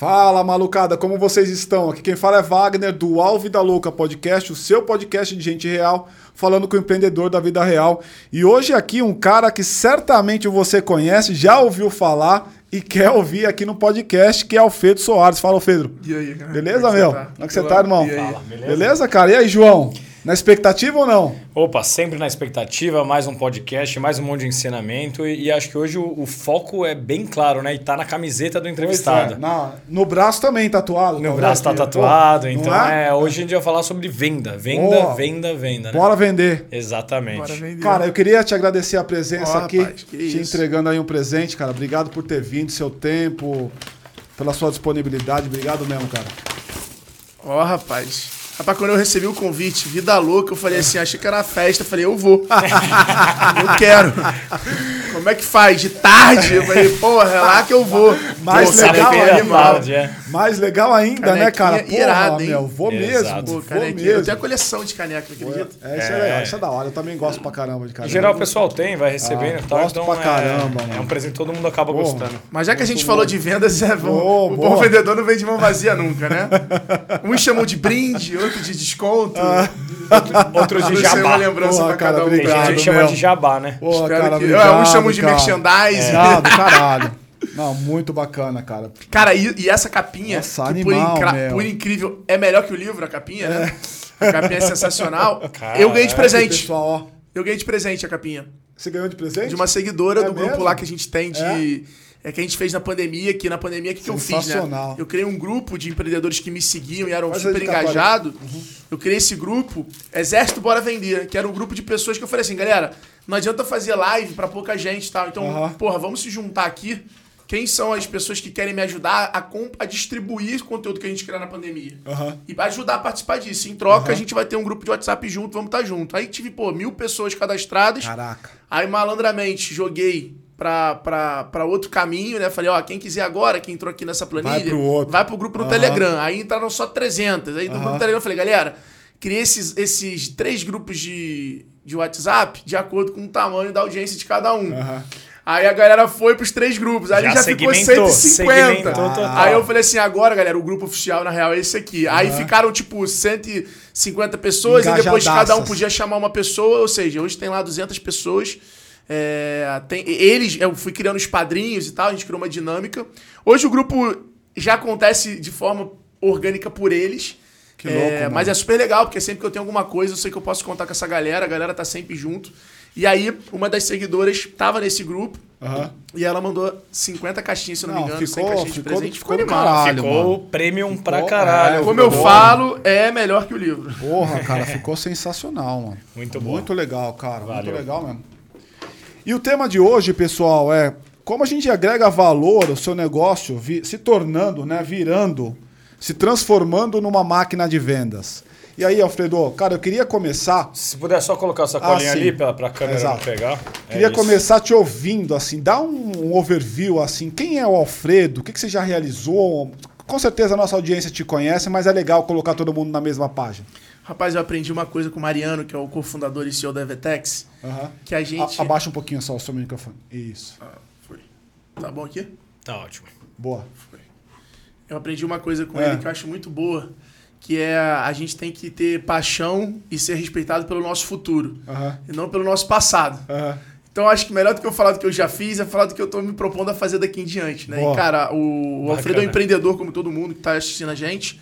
Fala, malucada, como vocês estão? Aqui quem fala é Wagner, do Alve da Louca Podcast, o seu podcast de gente real, falando com o empreendedor da vida real. E hoje aqui um cara que certamente você conhece, já ouviu falar e quer ouvir aqui no podcast, que é o Pedro Soares. Fala, Pedro. E aí, cara? Beleza, é meu? tá? Como é que você tá, irmão? Beleza? Beleza, cara? E aí, João? Na expectativa ou não? Opa, sempre na expectativa, mais um podcast, mais um monte de ensinamento. E, e acho que hoje o, o foco é bem claro, né? E tá na camiseta do entrevistado. Pois é. Na- no braço também tatuado. No talvez, braço tá tatuado, Pô, então não é? hoje a gente vai falar sobre venda. Venda, Boa. venda, venda, né? Bora vender. Exatamente. Bora vender. Cara, eu queria te agradecer a presença aqui, rapaz, te isso. entregando aí um presente, cara. Obrigado por ter vindo, seu tempo, pela sua disponibilidade. Obrigado mesmo, cara. Ó, rapaz. Rapaz, quando eu recebi o convite, vida louca, eu falei assim, achei que era uma festa, eu falei, eu vou. eu quero. Como é que faz? De tarde? Eu falei, porra, é lá que eu vou. Mais Pô, legal ainda, animal. tarde, é. Mais legal ainda, né, cara? Canequinha irada, hein? meu, vou Exato. mesmo, Pô, vou canequinha. Eu mesmo. tenho a coleção de caneca, acredita? É, isso é, legal, isso é da hora. Eu também gosto pra caramba de Em caneca. geral o pessoal tem, vai recebendo Ah, e tal. gosto então pra é- caramba, é, mano. um presente que todo mundo acaba Porra. gostando. Mas já que a gente falou de vendas, é bom. Boa, o boa. bom vendedor não vende mão vazia nunca, né? Uns chamam de brinde, outro de desconto. Outros de Isso é uma jabá. lembrança Porra, pra cara, cada um. Tem obrigado. gente que chama meu. de jabá, né? Espero cara, que- obrigado, Uns chamam de merchandising. Ah, do caralho. Não, muito bacana, cara. Cara, e, e essa capinha, Nossa, que animal, por, incra- por incrível, é melhor que o livro, a capinha, né? A capinha é sensacional. Cara, eu ganhei de é, presente. Pessoal, ó. Eu ganhei de presente a capinha. Você ganhou de presente? De uma seguidora É do grupo mesmo? lá que a gente tem de. É? que a gente fez na pandemia, que na pandemia, o que, que eu fiz, né? Sensacional. Eu criei um grupo de empreendedores que me seguiam e eram Faz super engajados. Eu criei esse grupo, Exército Bora Vender, que era um grupo de pessoas que eu falei assim, galera, não adianta fazer live pra pouca gente e tal. Então, Aham. porra, vamos se juntar aqui. Quem são as pessoas que querem me ajudar a, a distribuir o conteúdo que a gente criou na pandemia? Aham. E ajudar a participar disso. Em troca, a gente vai ter um grupo de WhatsApp junto, vamos estar junto. Aí tive, pô, mil pessoas cadastradas. Caraca. Aí, malandramente, joguei pra outro caminho, né? Falei, ó, quem quiser agora, quem entrou aqui nessa planilha, Vai pro outro. vai pro grupo no Aham. Telegram. Aí entraram só 300. Aí no Aham. grupo do Telegram eu falei, galera, criei esses, esses três grupos de, de WhatsApp de acordo com o tamanho da audiência de cada um. Aham. Aí a galera foi pros três grupos. Aí Já já, ficou segmentou, 150. segmentou total. Aí eu falei assim, agora, galera, o grupo oficial, na real, é esse aqui. Aí ficaram, tipo, 150 pessoas e depois cada um podia chamar uma pessoa. Ou seja, hoje tem lá 200 pessoas. É, tem, eles, eu fui criando os padrinhos e tal, a gente criou uma dinâmica. Hoje o grupo já acontece de forma orgânica por eles. Que É, louco, mano. Mas é super legal, porque sempre que eu tenho alguma coisa, eu sei que eu posso contar com essa galera, a galera tá sempre junto. E aí, uma das seguidoras tava nesse grupo Aham. e ela mandou 50 caixinhas, se eu não, me Não, engano, 100 ficou- caixinhas de ficou- presente. ficou Ficou, do animal. caralho. Ficou mano. premium pra Ficou- caralho. é, Como eu Ficou falo, é melhor que o livro. Porra, cara, ficou sensacional, mano. Muito bom. Muito legal, cara. Muito Valeu. legal mesmo. E o tema de hoje, pessoal, é como a gente agrega valor ao seu negócio vi- se tornando, né, virando, se transformando numa máquina de vendas. E aí, Alfredo, cara, eu queria começar Se puder só colocar essa colinha Ah, ali pra, pra câmera Exato. não pegar. É Queria isso. começar te ouvindo, assim, dá um, um overview, assim, quem é o Alfredo, o que, que você já realizou? Com certeza a nossa audiência te conhece, mas é legal colocar todo mundo na mesma página. Rapaz, eu aprendi uma coisa com o Mariano, que é o cofundador e CEO da Evertex, Aham. que a gente... A- abaixa um pouquinho só o seu microfone. Isso. Ah, foi. Tá bom aqui? Tá ótimo. Boa. Eu aprendi uma coisa com É. ele que eu acho muito boa, que é a gente tem que ter paixão e ser respeitado pelo nosso futuro, Aham. e não pelo nosso passado. Aham. Então acho que melhor do que eu falar do que eu já fiz é falar do que eu tô me propondo a fazer daqui em diante, né? Boa. E, cara, o, o Alfredo é um empreendedor, como todo mundo que tá assistindo a gente.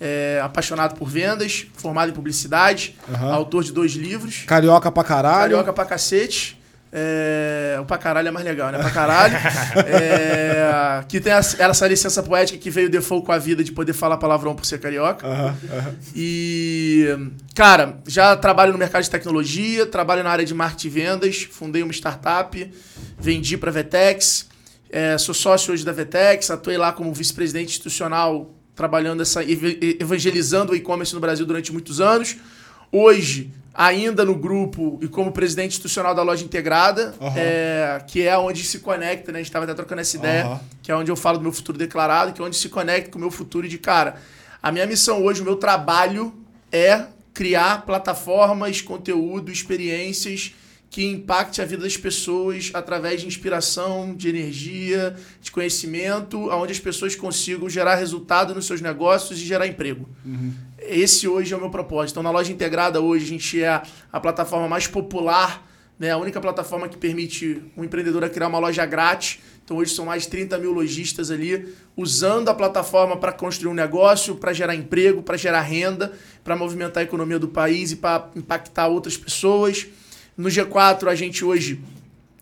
É apaixonado por vendas, formado em publicidade, Aham. autor de dois livros. Carioca pra caralho. Carioca pra cacete. É, o pra caralho é mais legal, né? Pra caralho. É, que tem essa, essa licença poética que veio default com a vida de poder falar palavrão por ser carioca. Aham, aham. E, cara, já trabalho no mercado de tecnologia, trabalho na área de marketing e vendas, fundei uma startup, vendi para Vetex, é, sou sócio hoje da Vetex, atuei lá como vice-presidente institucional, trabalhando essa, ev- evangelizando o e-commerce no Brasil durante muitos anos. Hoje, ainda no grupo e como presidente institucional da loja integrada, Aham. é, que é onde se conecta, né? A gente estava até trocando essa ideia, Aham. que é onde eu falo do meu futuro declarado, que é onde se conecta com o meu futuro de cara. A minha missão hoje, o meu trabalho é criar plataformas, conteúdo, experiências que impacte a vida das pessoas através de inspiração, de energia, de conhecimento, onde as pessoas consigam gerar resultado nos seus negócios e gerar emprego. Uhum. Esse hoje é o meu propósito. Então, na loja integrada, hoje, a gente é a, plataforma mais popular, né? a única plataforma que permite um empreendedor criar uma loja grátis. Então, hoje são mais de 30 mil lojistas ali, usando a plataforma para construir um negócio, para gerar emprego, para gerar renda, para movimentar a economia do país e para impactar outras pessoas. No G4, a gente hoje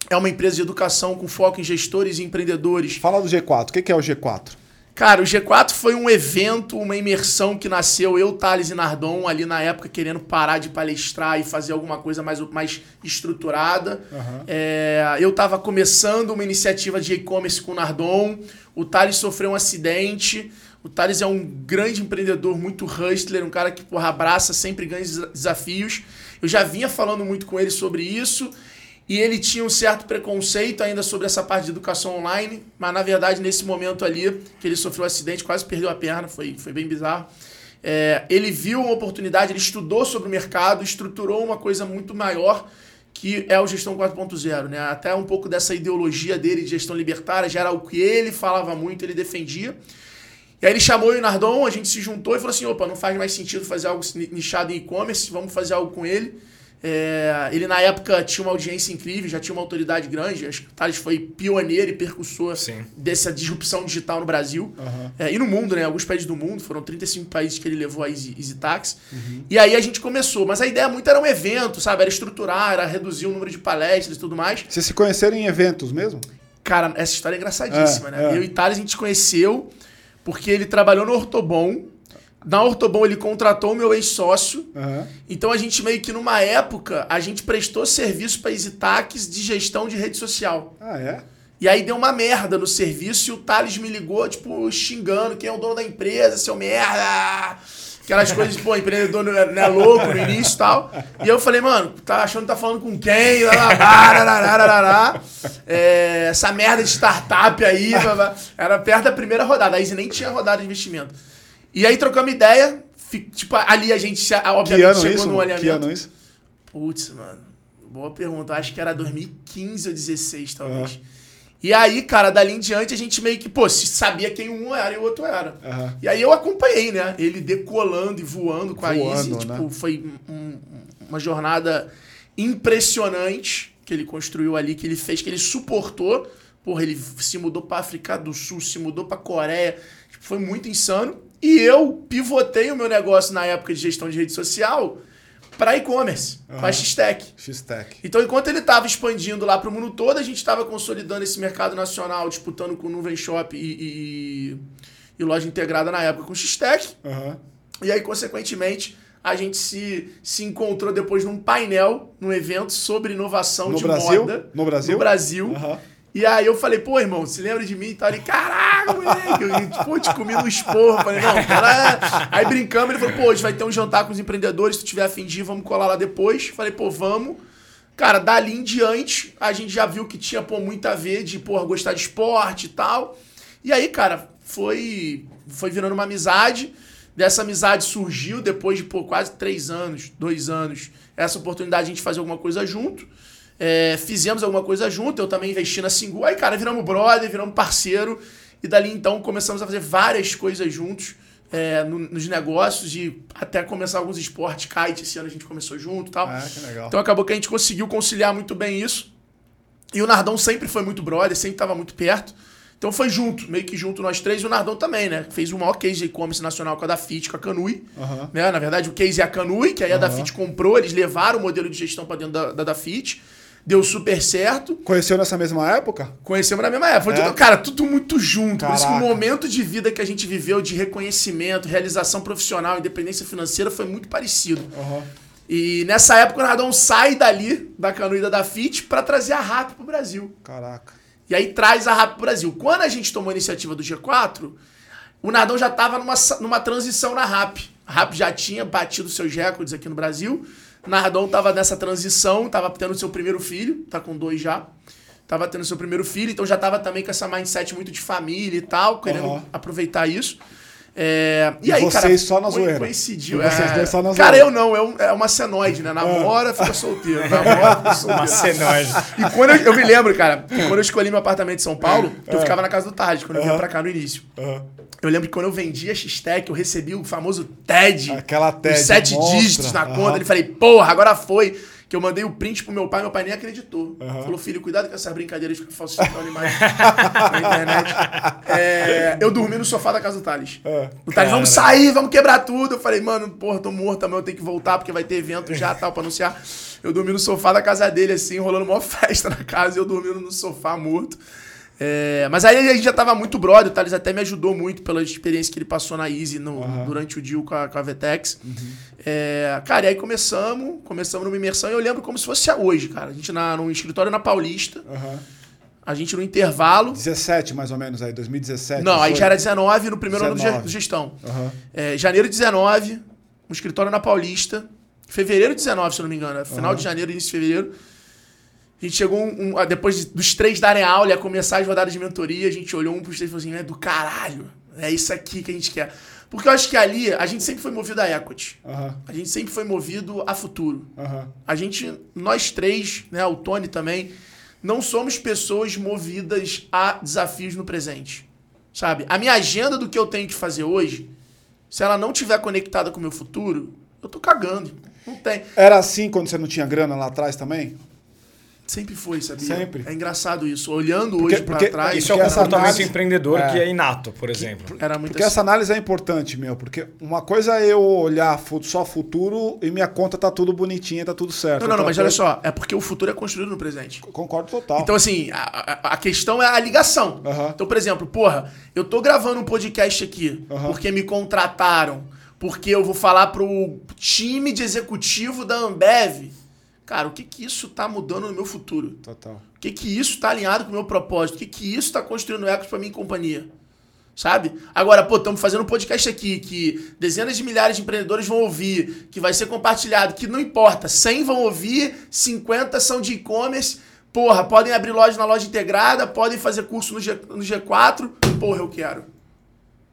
é uma empresa de educação com foco em gestores e empreendedores. Fala do G4. O que é o G4? Cara, o G4 foi um evento, uma imersão que nasceu eu, Thales e Nardon, ali na época, querendo parar de palestrar e fazer alguma coisa mais, mais estruturada. Uhum. É, eu estava começando uma iniciativa de e-commerce com o Nardon, o Thales sofreu um acidente. O Thales é um grande empreendedor, muito hustler, um cara que porra, abraça sempre grandes desafios. Eu já vinha falando muito com ele sobre isso e ele tinha um certo preconceito ainda sobre essa parte de educação online, mas na verdade nesse momento ali que ele sofreu um acidente, quase perdeu a perna, foi, foi bem bizarro. É, ele viu uma oportunidade, ele estudou sobre o mercado, estruturou uma coisa muito maior que é o Gestão 4.0, né? Até um pouco dessa ideologia dele de gestão libertária, já era o que ele falava muito, ele defendia. E aí ele chamou o Nardon, a gente se juntou e falou assim, opa, não faz mais sentido fazer algo nichado em e-commerce, vamos fazer algo com ele. É, ele na época tinha uma audiência incrível, já tinha uma autoridade grande. Acho que o Thales foi pioneiro e percussor Sim. dessa disrupção digital no Brasil uhum. é, e no mundo, né? Alguns países do mundo, foram 35 países que ele levou a Easy, Easy Tax. Uhum. E aí a gente começou, mas a ideia muito era um evento, sabe? Era estruturar, era reduzir o número de palestras e tudo mais. Vocês se conheceram em eventos mesmo? Cara, essa história é engraçadíssima, é, né? É. Eu e Thales a gente conheceu porque ele trabalhou no Ortobon na Ortobon ele contratou o meu ex-sócio. Uhum. Então a gente meio que numa época, a gente prestou serviço para Exitaques de gestão de rede social. Ah, é? E aí deu uma merda no serviço e o Thales me ligou, tipo, xingando quem é o dono da empresa, seu merda. Aquelas coisas, pô, empreendedor não é, não é louco no início e tal. E eu falei, mano, tá achando que tá falando com quem? É, essa merda de startup aí. Era perto da primeira rodada. A Easy nem tinha rodada de investimento. E aí trocamos ideia. Tipo, ali a gente, obviamente, chegou isso? no alinhamento. Que ano isso? Putz, mano. Boa pergunta. Acho que era 2015 ou 2016, talvez. Uhum. E aí, cara, dali em diante a gente meio que, pô, sabia quem um era e o outro era. Uhum. E aí eu acompanhei, né? Ele decolando e voando com voando, a Easy. Né? Tipo, foi um, uma jornada impressionante que ele construiu ali, que ele fez, que ele suportou. Porra, ele se mudou pra África do Sul, se mudou pra Coreia. Tipo, foi muito insano. E eu pivotei o meu negócio na época de gestão de rede social para e-commerce, uhum. com a X-Tech. X-Tech. Então, enquanto ele estava expandindo lá para o mundo todo, a gente estava consolidando esse mercado nacional, disputando com Nuvem Shop e, e, e loja integrada na época com X-Tech. Uhum. E aí, consequentemente, a gente se, se encontrou depois num painel, num evento sobre inovação no de Brasil? moda. No Brasil? No Brasil. Uhum. E aí eu falei, pô, irmão, se lembra de mim? E tal. Ele, caraca, moleque. Eu, pô, te comi no esporro. Falei, não, cara. Aí brincamos, ele falou, pô, hoje vai ter um jantar com os empreendedores. Se tu tiver afim de ir, vamos colar lá depois. Falei, pô, vamos. Cara, dali em diante, a gente já viu que tinha, pô, muito a ver de, pô, gostar de esporte e tal. E aí, cara, foi, foi virando uma amizade. Dessa amizade surgiu, depois de, pô, quase três anos, dois anos, essa oportunidade de a gente fazer alguma coisa junto. É, fizemos alguma coisa junto, eu também investi na Singu. Aí, cara, viramos brother, viramos parceiro. E dali então começamos a fazer várias coisas juntos é, no, nos negócios e até começar alguns esportes. Kite, esse ano a gente começou junto e tal. Ah, que legal. Então acabou que a gente conseguiu conciliar muito bem isso. E o Nardão sempre foi muito brother, sempre estava muito perto. Então foi junto, meio que junto nós três, e o Nardão também, né? Fez o maior case de e-commerce nacional com a da FIT, com a Canui. Uhum. Né? Na verdade, o case é a Canui, que aí a uhum. da FIT comprou, eles levaram o modelo de gestão para dentro da, da, da FIT deu super certo. Conheceu nessa mesma época? Conhecemos na mesma época. É. Tudo, cara, tudo muito junto. Caraca. Por isso que o momento de vida que a gente viveu de reconhecimento, realização profissional, independência financeira foi muito parecido. Uhum. E nessa época o Nardão sai dali, da canuída da FIT, para trazer a RAP pro Brasil. Caraca. E aí traz a RAP pro Brasil. Quando a gente tomou a iniciativa do G4, o Nardão já estava numa, numa transição na RAP. A RAP já tinha batido seus recordes aqui no Brasil. Nardon tava nessa transição, tava tendo seu primeiro filho, tá com dois já. Tava tendo seu primeiro filho, então já tava também com essa mindset muito de família e tal, querendo uhum. aproveitar isso. É, e, E aí, vocês cara, só na zoeira. Coincidiu. E vocês é. dois só na Cara, zoeira. eu não, eu, é uma senoide, né? Namora, fica solteiro. Namora, fica solteiro. Uma senoide. E quando eu, eu me lembro, cara, que quando eu escolhi meu apartamento em São Paulo, É. eu ficava na casa do Tarde, quando eu vinha pra cá no início. Eu lembro que quando eu vendi a X-Tech, eu recebi o famoso TED. Aquela TED Os sete dígitos na conta. Ele falei, porra, agora foi. Que eu mandei o print pro meu pai, meu pai nem acreditou. Falou, filho, cuidado com essas brincadeiras de ficar falsificando imagem na internet. É, eu dormi no sofá da casa do Thales. É. O Thales, vamos sair, vamos quebrar tudo. Eu falei, mano, porra, tô morto também, eu tenho que voltar porque vai ter evento já, tal, pra anunciar. Eu dormi no sofá da casa dele, assim, rolando uma festa na casa e eu dormindo no sofá morto. É, mas aí a gente já tava muito brother, o Thales até me ajudou muito pela experiência que ele passou na Easy no- durante o deal com a, com a Vetex. É, cara, e aí começamos, começamos numa imersão e eu lembro como se fosse hoje, cara. A gente na, num escritório na Paulista, Aham. a gente no intervalo. 17, mais ou menos, aí, 2017. Não, aí 18. já era 19 no primeiro ano 19. de gestão. Aham. É, janeiro 19, um escritório na Paulista. Fevereiro 19, se eu não me engano. Final de janeiro, início de fevereiro. A gente chegou um, um- ah, depois de- dos três darem aula e a começar as rodadas de mentoria, a gente olhou um pros três e falou assim: é do caralho. É isso aqui que a gente quer. Porque eu acho que ali a gente sempre foi movido a equity. Aham. A gente sempre foi movido a futuro. Aham. A gente, nós três, né, o Tony também, não somos pessoas movidas a desafios no presente. Sabe? A minha agenda do que eu tenho que fazer hoje, se ela não tiver conectada com o meu futuro, eu tô cagando. Não tem. Era assim quando você não tinha grana lá atrás também? Sempre foi, sabia? Sempre. É engraçado isso. Olhando Porque- hoje porque pra trás, Isso é essa comportamento análise- empreendedor É. que é inato, por exemplo. era muito Porque assim. essa análise é importante, meu. Porque uma coisa é eu olhar só futuro e minha conta tá tudo bonitinha, tá tudo certo. Não, não, não, mas olha só. É porque o futuro é construído no presente. Concordo total. Então, assim, a, a- questão é a ligação. Então, por exemplo, porra, eu tô gravando um podcast aqui porque me contrataram, porque eu vou falar pro time de executivo da Ambev. Cara, o que que isso tá mudando no meu futuro? Total. O que que isso tá alinhado com o meu propósito? O que que isso tá construindo ecos pra minha companhia? Sabe? Agora, pô, estamos fazendo um podcast aqui que dezenas de milhares de empreendedores vão ouvir, que vai ser compartilhado, que não importa, 100 vão ouvir, 50 são de e-commerce, porra, podem abrir loja na loja integrada, podem fazer curso no, G, no G4, porra, eu quero.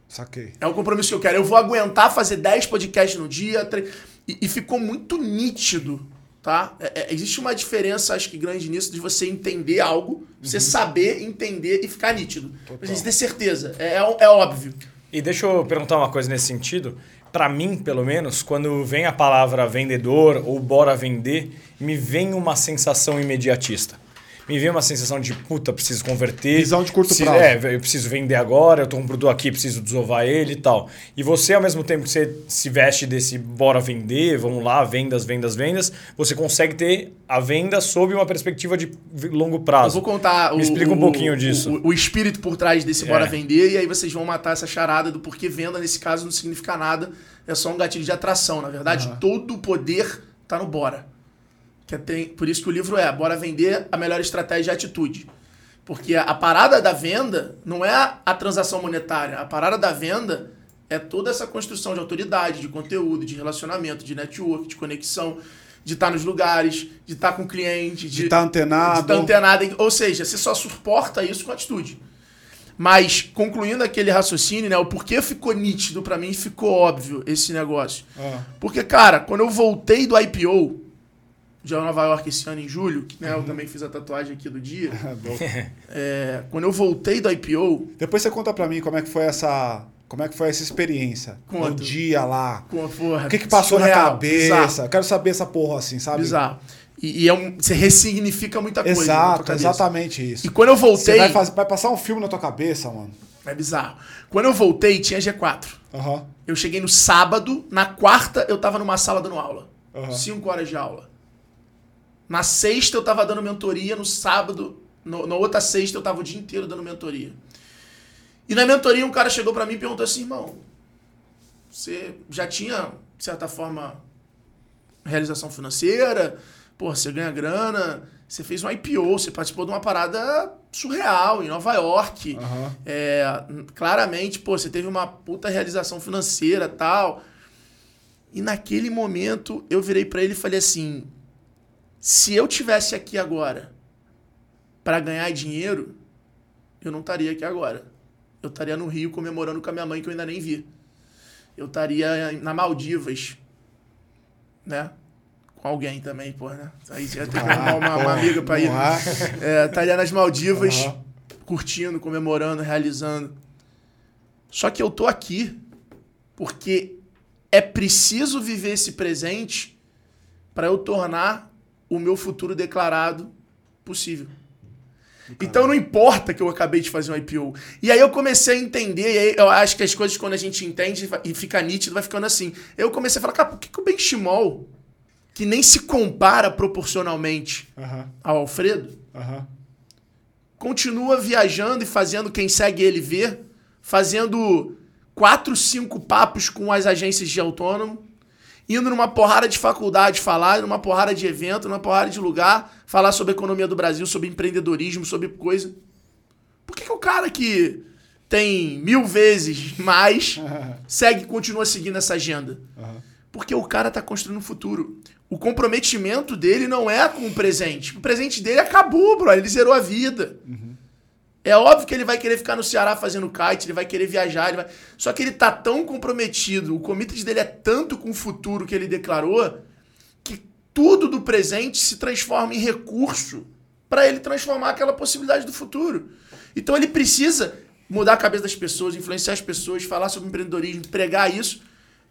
Saquei. É o compromisso que eu quero. Eu vou aguentar fazer 10 podcasts no dia. tre- E, e ficou muito nítido, tá? É- é- existe uma diferença, acho que grande nisso, de você entender algo, você saber, entender e ficar nítido. Pra gente ter certeza. É, é, é óbvio. E deixa eu perguntar uma coisa nesse sentido. Para mim, pelo menos, quando vem a palavra vendedor ou bora vender, me vem uma sensação imediatista. Me vem uma sensação de, puta, preciso converter. Visão de curto preciso- prazo. É, eu preciso vender agora, eu tô com um produto aqui, preciso desovar ele e tal. E você, ao mesmo tempo que você se veste desse bora vender, vamos lá, vendas, vendas, vendas, você consegue ter a venda sob uma perspectiva de longo Eu prazo. vou contar Me o, explica um o- pouquinho disso. O, o espírito por trás desse Bora É. Vender, e aí vocês vão matar essa charada do porquê venda, nesse caso, não significa nada. É só um gatilho de atração. Na verdade, todo o poder tá no Bora. Que é tem, por isso que o livro é Bora Vender, a melhor estratégia de atitude. Porque a, parada da venda não é a, a transação monetária. A parada da venda é toda essa construção de autoridade, de conteúdo, de relacionamento, de network, de conexão, de estar nos lugares, de estar com o cliente, De estar antenado. de estar antenado. Ou seja, você só suporta isso com atitude. Mas, concluindo aquele raciocínio, né? O porquê ficou nítido pra mim, ficou óbvio esse negócio. Ah, Porque, cara, quando eu voltei do IPO, de Nova York esse ano em julho, que né, eu também fiz a tatuagem aqui do dia. é bom. é, quando eu voltei do IPO, Depois você conta pra mim como é que foi essa, como é que foi essa experiência. Conto. No dia lá. com a porra. O que que passou na surreal, cabeça? Bizarro. Quero saber essa porra assim, sabe? bizarro. E, e é um, você ressignifica muita coisa. na Exato, exatamente isso. E quando eu Você voltei. vai, fazer- vai passar um filme na tua cabeça, mano. É bizarro. Quando eu voltei, tinha G4. Aham. Eu cheguei no sábado, na quarta eu tava numa sala dando aula. Aham. Cinco horas de aula. Na sexta eu tava dando mentoria, no sábado, no- na outra sexta eu tava o dia inteiro dando mentoria. E na mentoria um cara chegou pra mim e perguntou assim, irmão, você já tinha, de certa forma, realização financeira, pô, você ganha grana, você fez um IPO, você participou de uma parada surreal em Nova York. Aham. É, claramente, pô, você teve uma puta realização financeira tal. E naquele momento eu virei pra ele e falei assim: se eu tivesse aqui agora pra ganhar dinheiro, eu não estaria aqui agora. Eu estaria no Rio comemorando com a minha mãe que eu ainda nem vi. eu estaria na Maldivas, né? Com alguém também, pô, né? Aí já tem que arrumar uma, uma amiga pra ir. É, estaria nas Maldivas, Aham. curtindo, comemorando, realizando. Só que eu tô aqui porque é preciso viver esse presente para eu tornar o meu futuro declarado possível. Então não importa que eu acabei de fazer um IPO. E aí eu comecei a entender, e aí eu acho que as coisas quando a gente entende e fica nítido, vai ficando assim. Eu comecei a falar, cara, por que, que o Benchimol, que nem se compara proporcionalmente ao Alfredo, continua viajando e fazendo quem segue ele ver, fazendo quatro, cinco papos com as agências de autônomo, indo numa porrada de faculdade falar, numa porrada de evento, numa porrada de lugar, falar sobre a economia do Brasil, sobre empreendedorismo, sobre coisa. Por que, que o cara que tem mil vezes mais segue, continua seguindo essa agenda? Porque o cara tá construindo um futuro. O comprometimento dele não é com o presente. O presente dele acabou, bro. Ele zerou a vida. É óbvio que ele vai querer ficar no Ceará fazendo kite, ele vai querer viajar, ele vai... só que ele tá tão comprometido, o commitment dele é tanto com o futuro que ele declarou, que tudo do presente se transforma em recurso para ele transformar aquela possibilidade do futuro. Então ele precisa mudar a cabeça das pessoas, influenciar as pessoas, falar sobre empreendedorismo, pregar isso,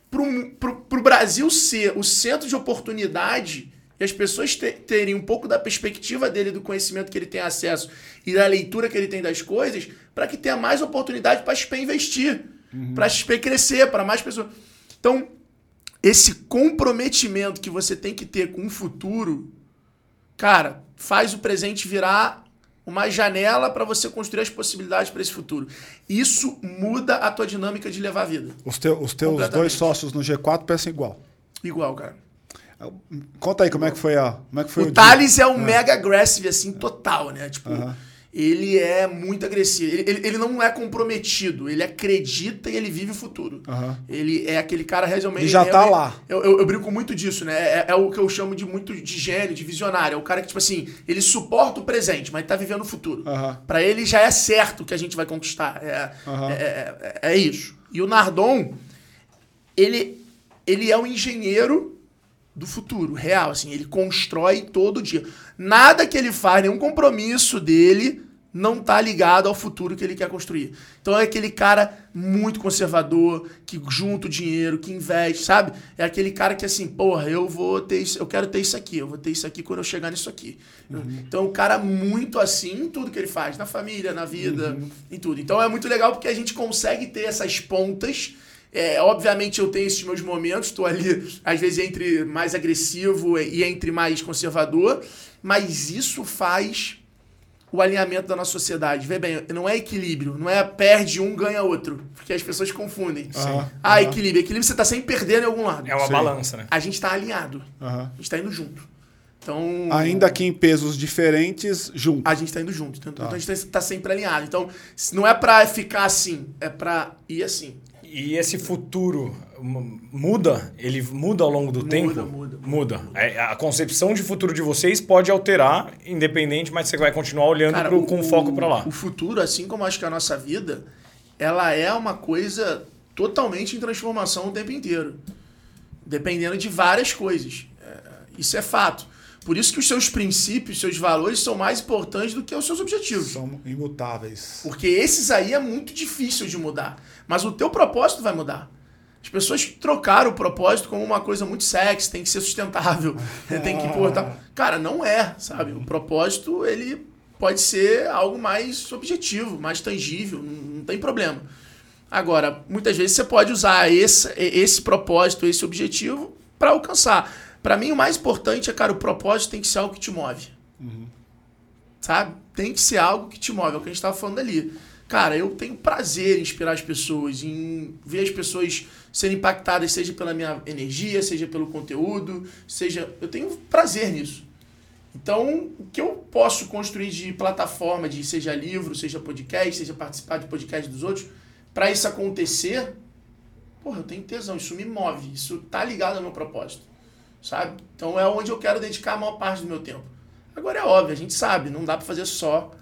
para o Brasil ser o centro de oportunidade e as pessoas te- terem um pouco da perspectiva dele, do conhecimento que ele tem acesso e da leitura que ele tem das coisas, para que tenha mais oportunidade para a XP investir, para a XP crescer, para mais pessoas. Então, esse comprometimento que você tem que ter com o futuro, cara, faz o presente virar uma janela para você construir as possibilidades para esse futuro. Isso muda a tua dinâmica de levar a vida. Os, teu- os teus dois sócios no G4 pensam igual. Igual, cara. Conta aí como é que foi a. Como é que foi O dia? Thales é um mega aggressive, assim, total, né? Tipo, ele é muito agressivo. Ele, ele, ele não é comprometido, ele acredita e ele vive o futuro. Ele é aquele cara realmente. E já tá realmente- lá. Eu, eu, eu brinco muito disso, né? É, é o que eu chamo de muito de gênio, de visionário. É o cara que, tipo assim, ele suporta o presente, mas tá vivendo o futuro. Aham. Pra ele já é certo que a gente vai conquistar. É, Aham. é, é, é isso. E o Nardon, ele, ele é um engenheiro do futuro, real, assim, ele constrói todo dia. Nada que ele faz, nenhum compromisso dele não tá ligado ao futuro que ele quer construir. Então é aquele cara muito conservador, que junta o dinheiro, que investe, sabe? É aquele cara que assim, porra, eu vou ter isso, eu quero ter isso aqui, eu vou ter isso aqui quando eu chegar nisso aqui. Então é um cara muito assim em tudo que ele faz, na família, na vida, em tudo. Então é muito legal porque a gente consegue ter essas pontas é, obviamente eu tenho esses meus momentos, estou ali, às vezes, entre mais agressivo e entre mais conservador, mas isso faz o alinhamento da nossa sociedade. Vê bem, não é equilíbrio, não é perde um, ganha outro, porque as pessoas confundem. Aham, Ah, aham. equilíbrio. Equilíbrio você está sempre perdendo em algum lado. É uma Sim. balança, né? A gente está alinhado, Aham. a gente está indo junto. Então, Ainda que em pesos diferentes, junto. a gente tá indo junto. Então, então a gente tá sempre alinhado. Então, não é pra ficar assim, é pra ir assim. E esse futuro mu- muda? Ele muda ao longo do Muda, tempo? muda, Muda. É, A concepção de futuro de vocês pode alterar, independente, mas você vai continuar olhando Cara, pro- o- com foco para lá. O futuro, assim como acho que a nossa vida, ela é uma coisa totalmente em transformação o tempo inteiro. Dependendo de várias coisas. É, isso é fato. Por isso que os seus princípios, seus valores são mais importantes do que os seus objetivos. São imutáveis. Porque esses aí é muito difícil de mudar. Mas o teu propósito vai mudar. As pessoas trocaram o propósito como uma coisa muito sexy, tem que ser sustentável, tem que pôr tal. Cara, não é, sabe? O propósito, ele pode ser algo mais objetivo, mais tangível, não, tem problema. Agora, muitas vezes você pode usar esse, esse propósito, esse objetivo para alcançar. Para mim, o mais importante é, cara, o propósito tem que ser algo que te move. Sabe? Tem que ser algo que te move, é o que a gente estava falando ali. Cara, eu tenho prazer em inspirar as pessoas, em ver as pessoas serem impactadas, seja pela minha energia, seja pelo conteúdo, seja. Eu tenho prazer nisso. Então, o que eu posso construir de plataforma, de seja livro, seja podcast, seja participar de podcast dos outros, para isso acontecer, porra, eu tenho tesão, isso me move, isso tá ligado ao meu propósito, sabe? Então é onde eu quero dedicar a maior parte do meu tempo. Agora é óbvio, a gente sabe, não dá para fazer só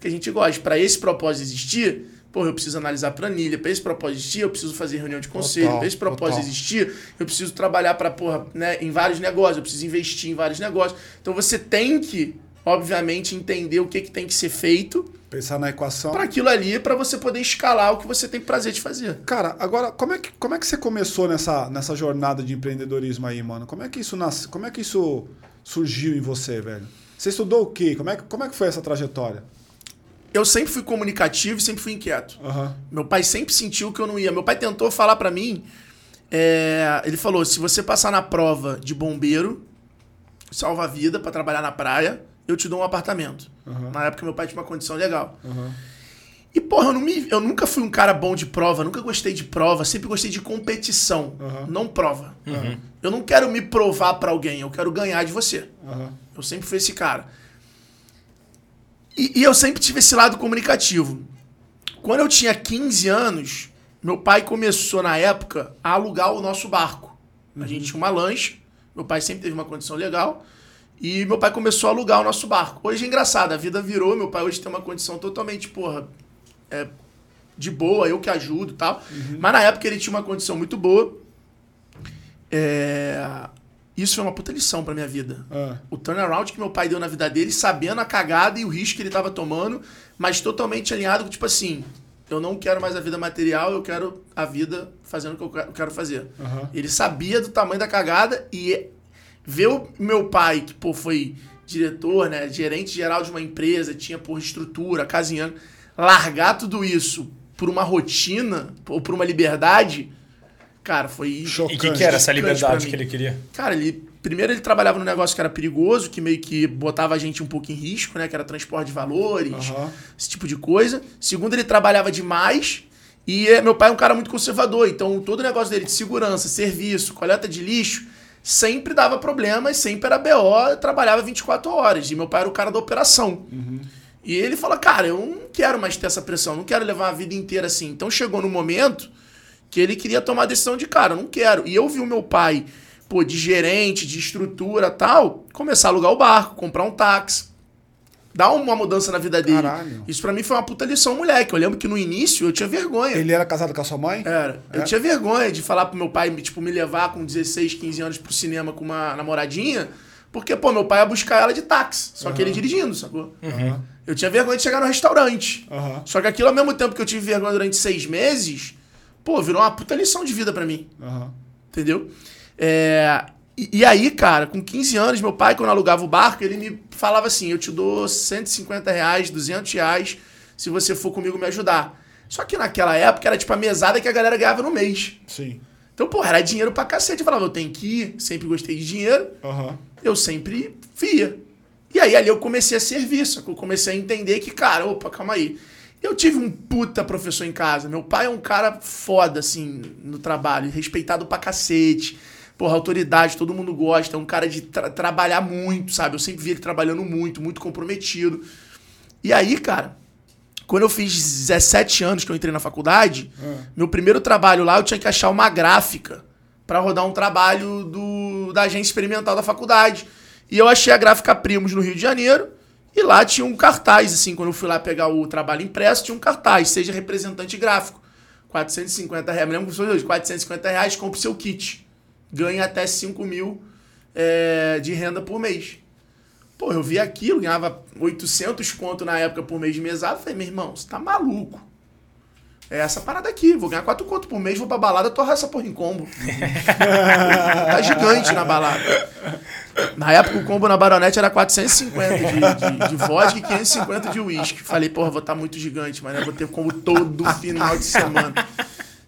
que a gente gosta. Para esse propósito existir, Pô, eu preciso analisar planilha. Para esse propósito existir, eu preciso fazer reunião de conselho. Para esse propósito total. existir, eu preciso trabalhar para porra, né, em vários negócios. Eu preciso investir em vários negócios. Então você tem que, obviamente, entender o que, que tem que ser feito Pensar na equação. para aquilo ali, para você poder escalar o que você tem prazer de fazer. Cara, agora, como é, que, como é que você começou nessa, nessa jornada de empreendedorismo aí, mano? Como é que isso nasce, como é que isso surgiu em você, velho? Você estudou o quê? Como é, como é que foi essa trajetória? Eu sempre fui comunicativo e sempre fui inquieto. Aham. Meu pai sempre sentiu que eu não ia. Meu pai tentou falar pra mim. é, ele falou: se você passar na prova de bombeiro, salva a vida pra trabalhar na praia, eu te dou um apartamento. Aham. Na época meu pai tinha uma condição legal. Aham. E, porra, eu, não me- eu nunca fui um cara bom de prova, nunca gostei de prova, sempre gostei de competição, Aham. não prova. Eu não quero me provar pra alguém, eu quero ganhar de você. Eu sempre fui esse cara. E, e eu sempre tive esse lado comunicativo. Quando eu tinha 15 anos, meu pai começou, na época, a alugar o nosso barco. A gente tinha uma lancha, meu pai sempre teve uma condição legal, e meu pai começou a alugar o nosso barco. Hoje é engraçado, a vida virou, meu pai hoje tem uma condição totalmente, porra, é, de boa, eu que ajudo e tal. Mas na época ele tinha uma condição muito boa. É, Isso foi uma puta lição pra minha vida Ah. o turnaround que meu pai deu na vida dele, sabendo a cagada e o risco que ele tava tomando, mas totalmente alinhado com, tipo assim, eu não quero mais a vida material, eu quero a vida fazendo o que eu que- eu quero fazer. Aham. Ele sabia do tamanho da cagada e ver o meu pai, que, pô, foi diretor, né, gerente geral de uma empresa, tinha, por estrutura, casinhando, largar tudo isso por uma rotina, ou por uma liberdade, cara, foi... E o Chocante. que, que era essa Chocante liberdade que ele queria? Cara, ele. Primeiro ele trabalhava num negócio que era perigoso, que meio que botava a gente um pouco em risco, né? Que era transporte de valores, Aham. esse tipo de coisa. Segundo, ele trabalhava demais. E eh, meu pai é um cara muito conservador, então todo o negócio dele de segurança, serviço, coleta de lixo, sempre dava problema e sempre era BO, trabalhava 24 horas. E meu pai era o cara da operação. E ele fala, cara, eu não quero mais ter essa pressão, não quero levar a vida inteira assim. Então chegou no momento que ele queria tomar a decisão de, cara, eu não quero. E eu vi o meu pai, pô, de gerente, de estrutura tal, começar a alugar o barco, comprar um táxi. Dar uma mudança na vida dele. Caralho. Isso pra mim foi uma puta lição, moleque. Eu lembro que no início eu tinha vergonha. Ele era casado com a sua mãe? Era. Eu É? tinha vergonha de falar pro meu pai, tipo, me levar com 16, 15 anos pro cinema com uma namoradinha, porque, pô, meu pai ia buscar ela de táxi, só que ele dirigindo, sacou? Aham. Eu tinha vergonha de chegar no restaurante. Aham. Só que aquilo, ao mesmo tempo que eu tive vergonha durante seis meses, pô, virou uma puta lição de vida pra mim. Aham. Entendeu? É, e, e aí, cara, com 15 anos, meu pai, quando alugava o barco, ele me falava assim: eu te dou 150 reais, 200 reais, se você for comigo me ajudar. Só que naquela época era tipo a mesada que a galera ganhava no mês. Sim. Então, porra, era dinheiro pra cacete. Eu falava, eu tenho que ir, sempre gostei de dinheiro, Aham. eu sempre via. E aí ali eu comecei a serviço, eu comecei a entender que, cara, opa, calma aí. Eu tive um puta professor em casa. Meu pai é um cara foda, assim, no trabalho, respeitado pra cacete. Porra, autoridade, todo mundo gosta. É um cara de tra- trabalhar muito, sabe? Eu sempre vi ele trabalhando muito, muito comprometido. E aí, cara, quando eu fiz 17 anos que eu entrei na faculdade, meu primeiro trabalho lá eu tinha que achar uma gráfica pra rodar um trabalho do, da agência experimental da faculdade. E eu achei a gráfica Primos no Rio de Janeiro. E lá tinha um cartaz, assim, quando eu fui lá pegar o trabalho impresso, tinha um cartaz, seja representante gráfico. 450 reais, me lembro foi hoje, 450 reais, compre seu kit. Ganha até 5 mil é, de renda por mês. Pô, eu vi aquilo, ganhava 800 conto na época por mês de mesada. Falei, meu irmão, você tá maluco. É essa parada aqui, vou ganhar 4 conto por mês, vou pra balada, torrar essa porra em combo. tá gigante na balada. Na época o combo na baronete era 450 de, de, de vodka e 550 de uísque. Falei, porra, vou estar muito gigante, mas eu vou ter combo todo final de semana.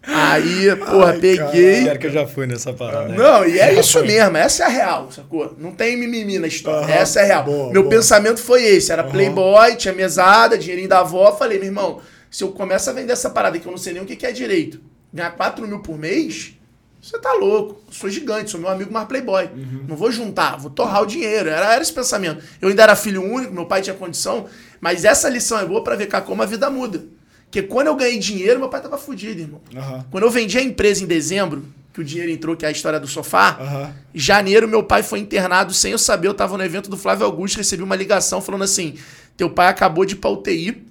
Aí, porra, Ai, peguei. Pior que eu já fui nessa parada. Não, e é isso mesmo, essa é a real, sacou? Não tem mimimi na história, Aham, essa é a real. boa, Meu boa. pensamento foi esse, era playboy, tinha mesada, dinheirinho da avó, falei, meu irmão, se eu começo a vender essa parada que eu não sei nem o que é direito, ganhar 4 mil por mês, você tá louco, eu sou gigante, sou meu amigo mais playboy, Uhum. não vou juntar, vou torrar o dinheiro, era, era esse pensamento. Eu ainda era filho único, meu pai tinha condição, mas essa lição é boa pra ver como a vida muda. Porque quando eu ganhei dinheiro, meu pai tava fudido, irmão. Aham. Quando eu vendi a empresa em dezembro, que o dinheiro entrou, que é a história do sofá, Aham. em janeiro meu pai foi internado sem eu saber. Eu tava no evento do Flávio Augusto, recebi uma ligação falando assim: teu pai acabou de ir pra UTI.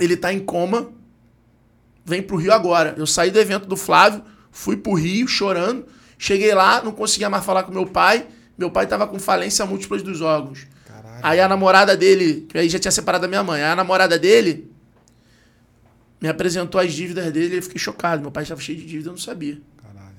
Ele tá em coma vem pro Rio agora. Eu saí do evento do Flávio, fui pro Rio chorando. Cheguei lá, não conseguia mais falar com meu pai. Meu pai tava com falência múltipla dos órgãos. Caralho. Aí a namorada dele, que aí já tinha separado da minha mãe, aí a namorada dele me apresentou as dívidas dele e eu fiquei chocado. Meu pai estava cheio de dívida, eu não sabia. Caralho.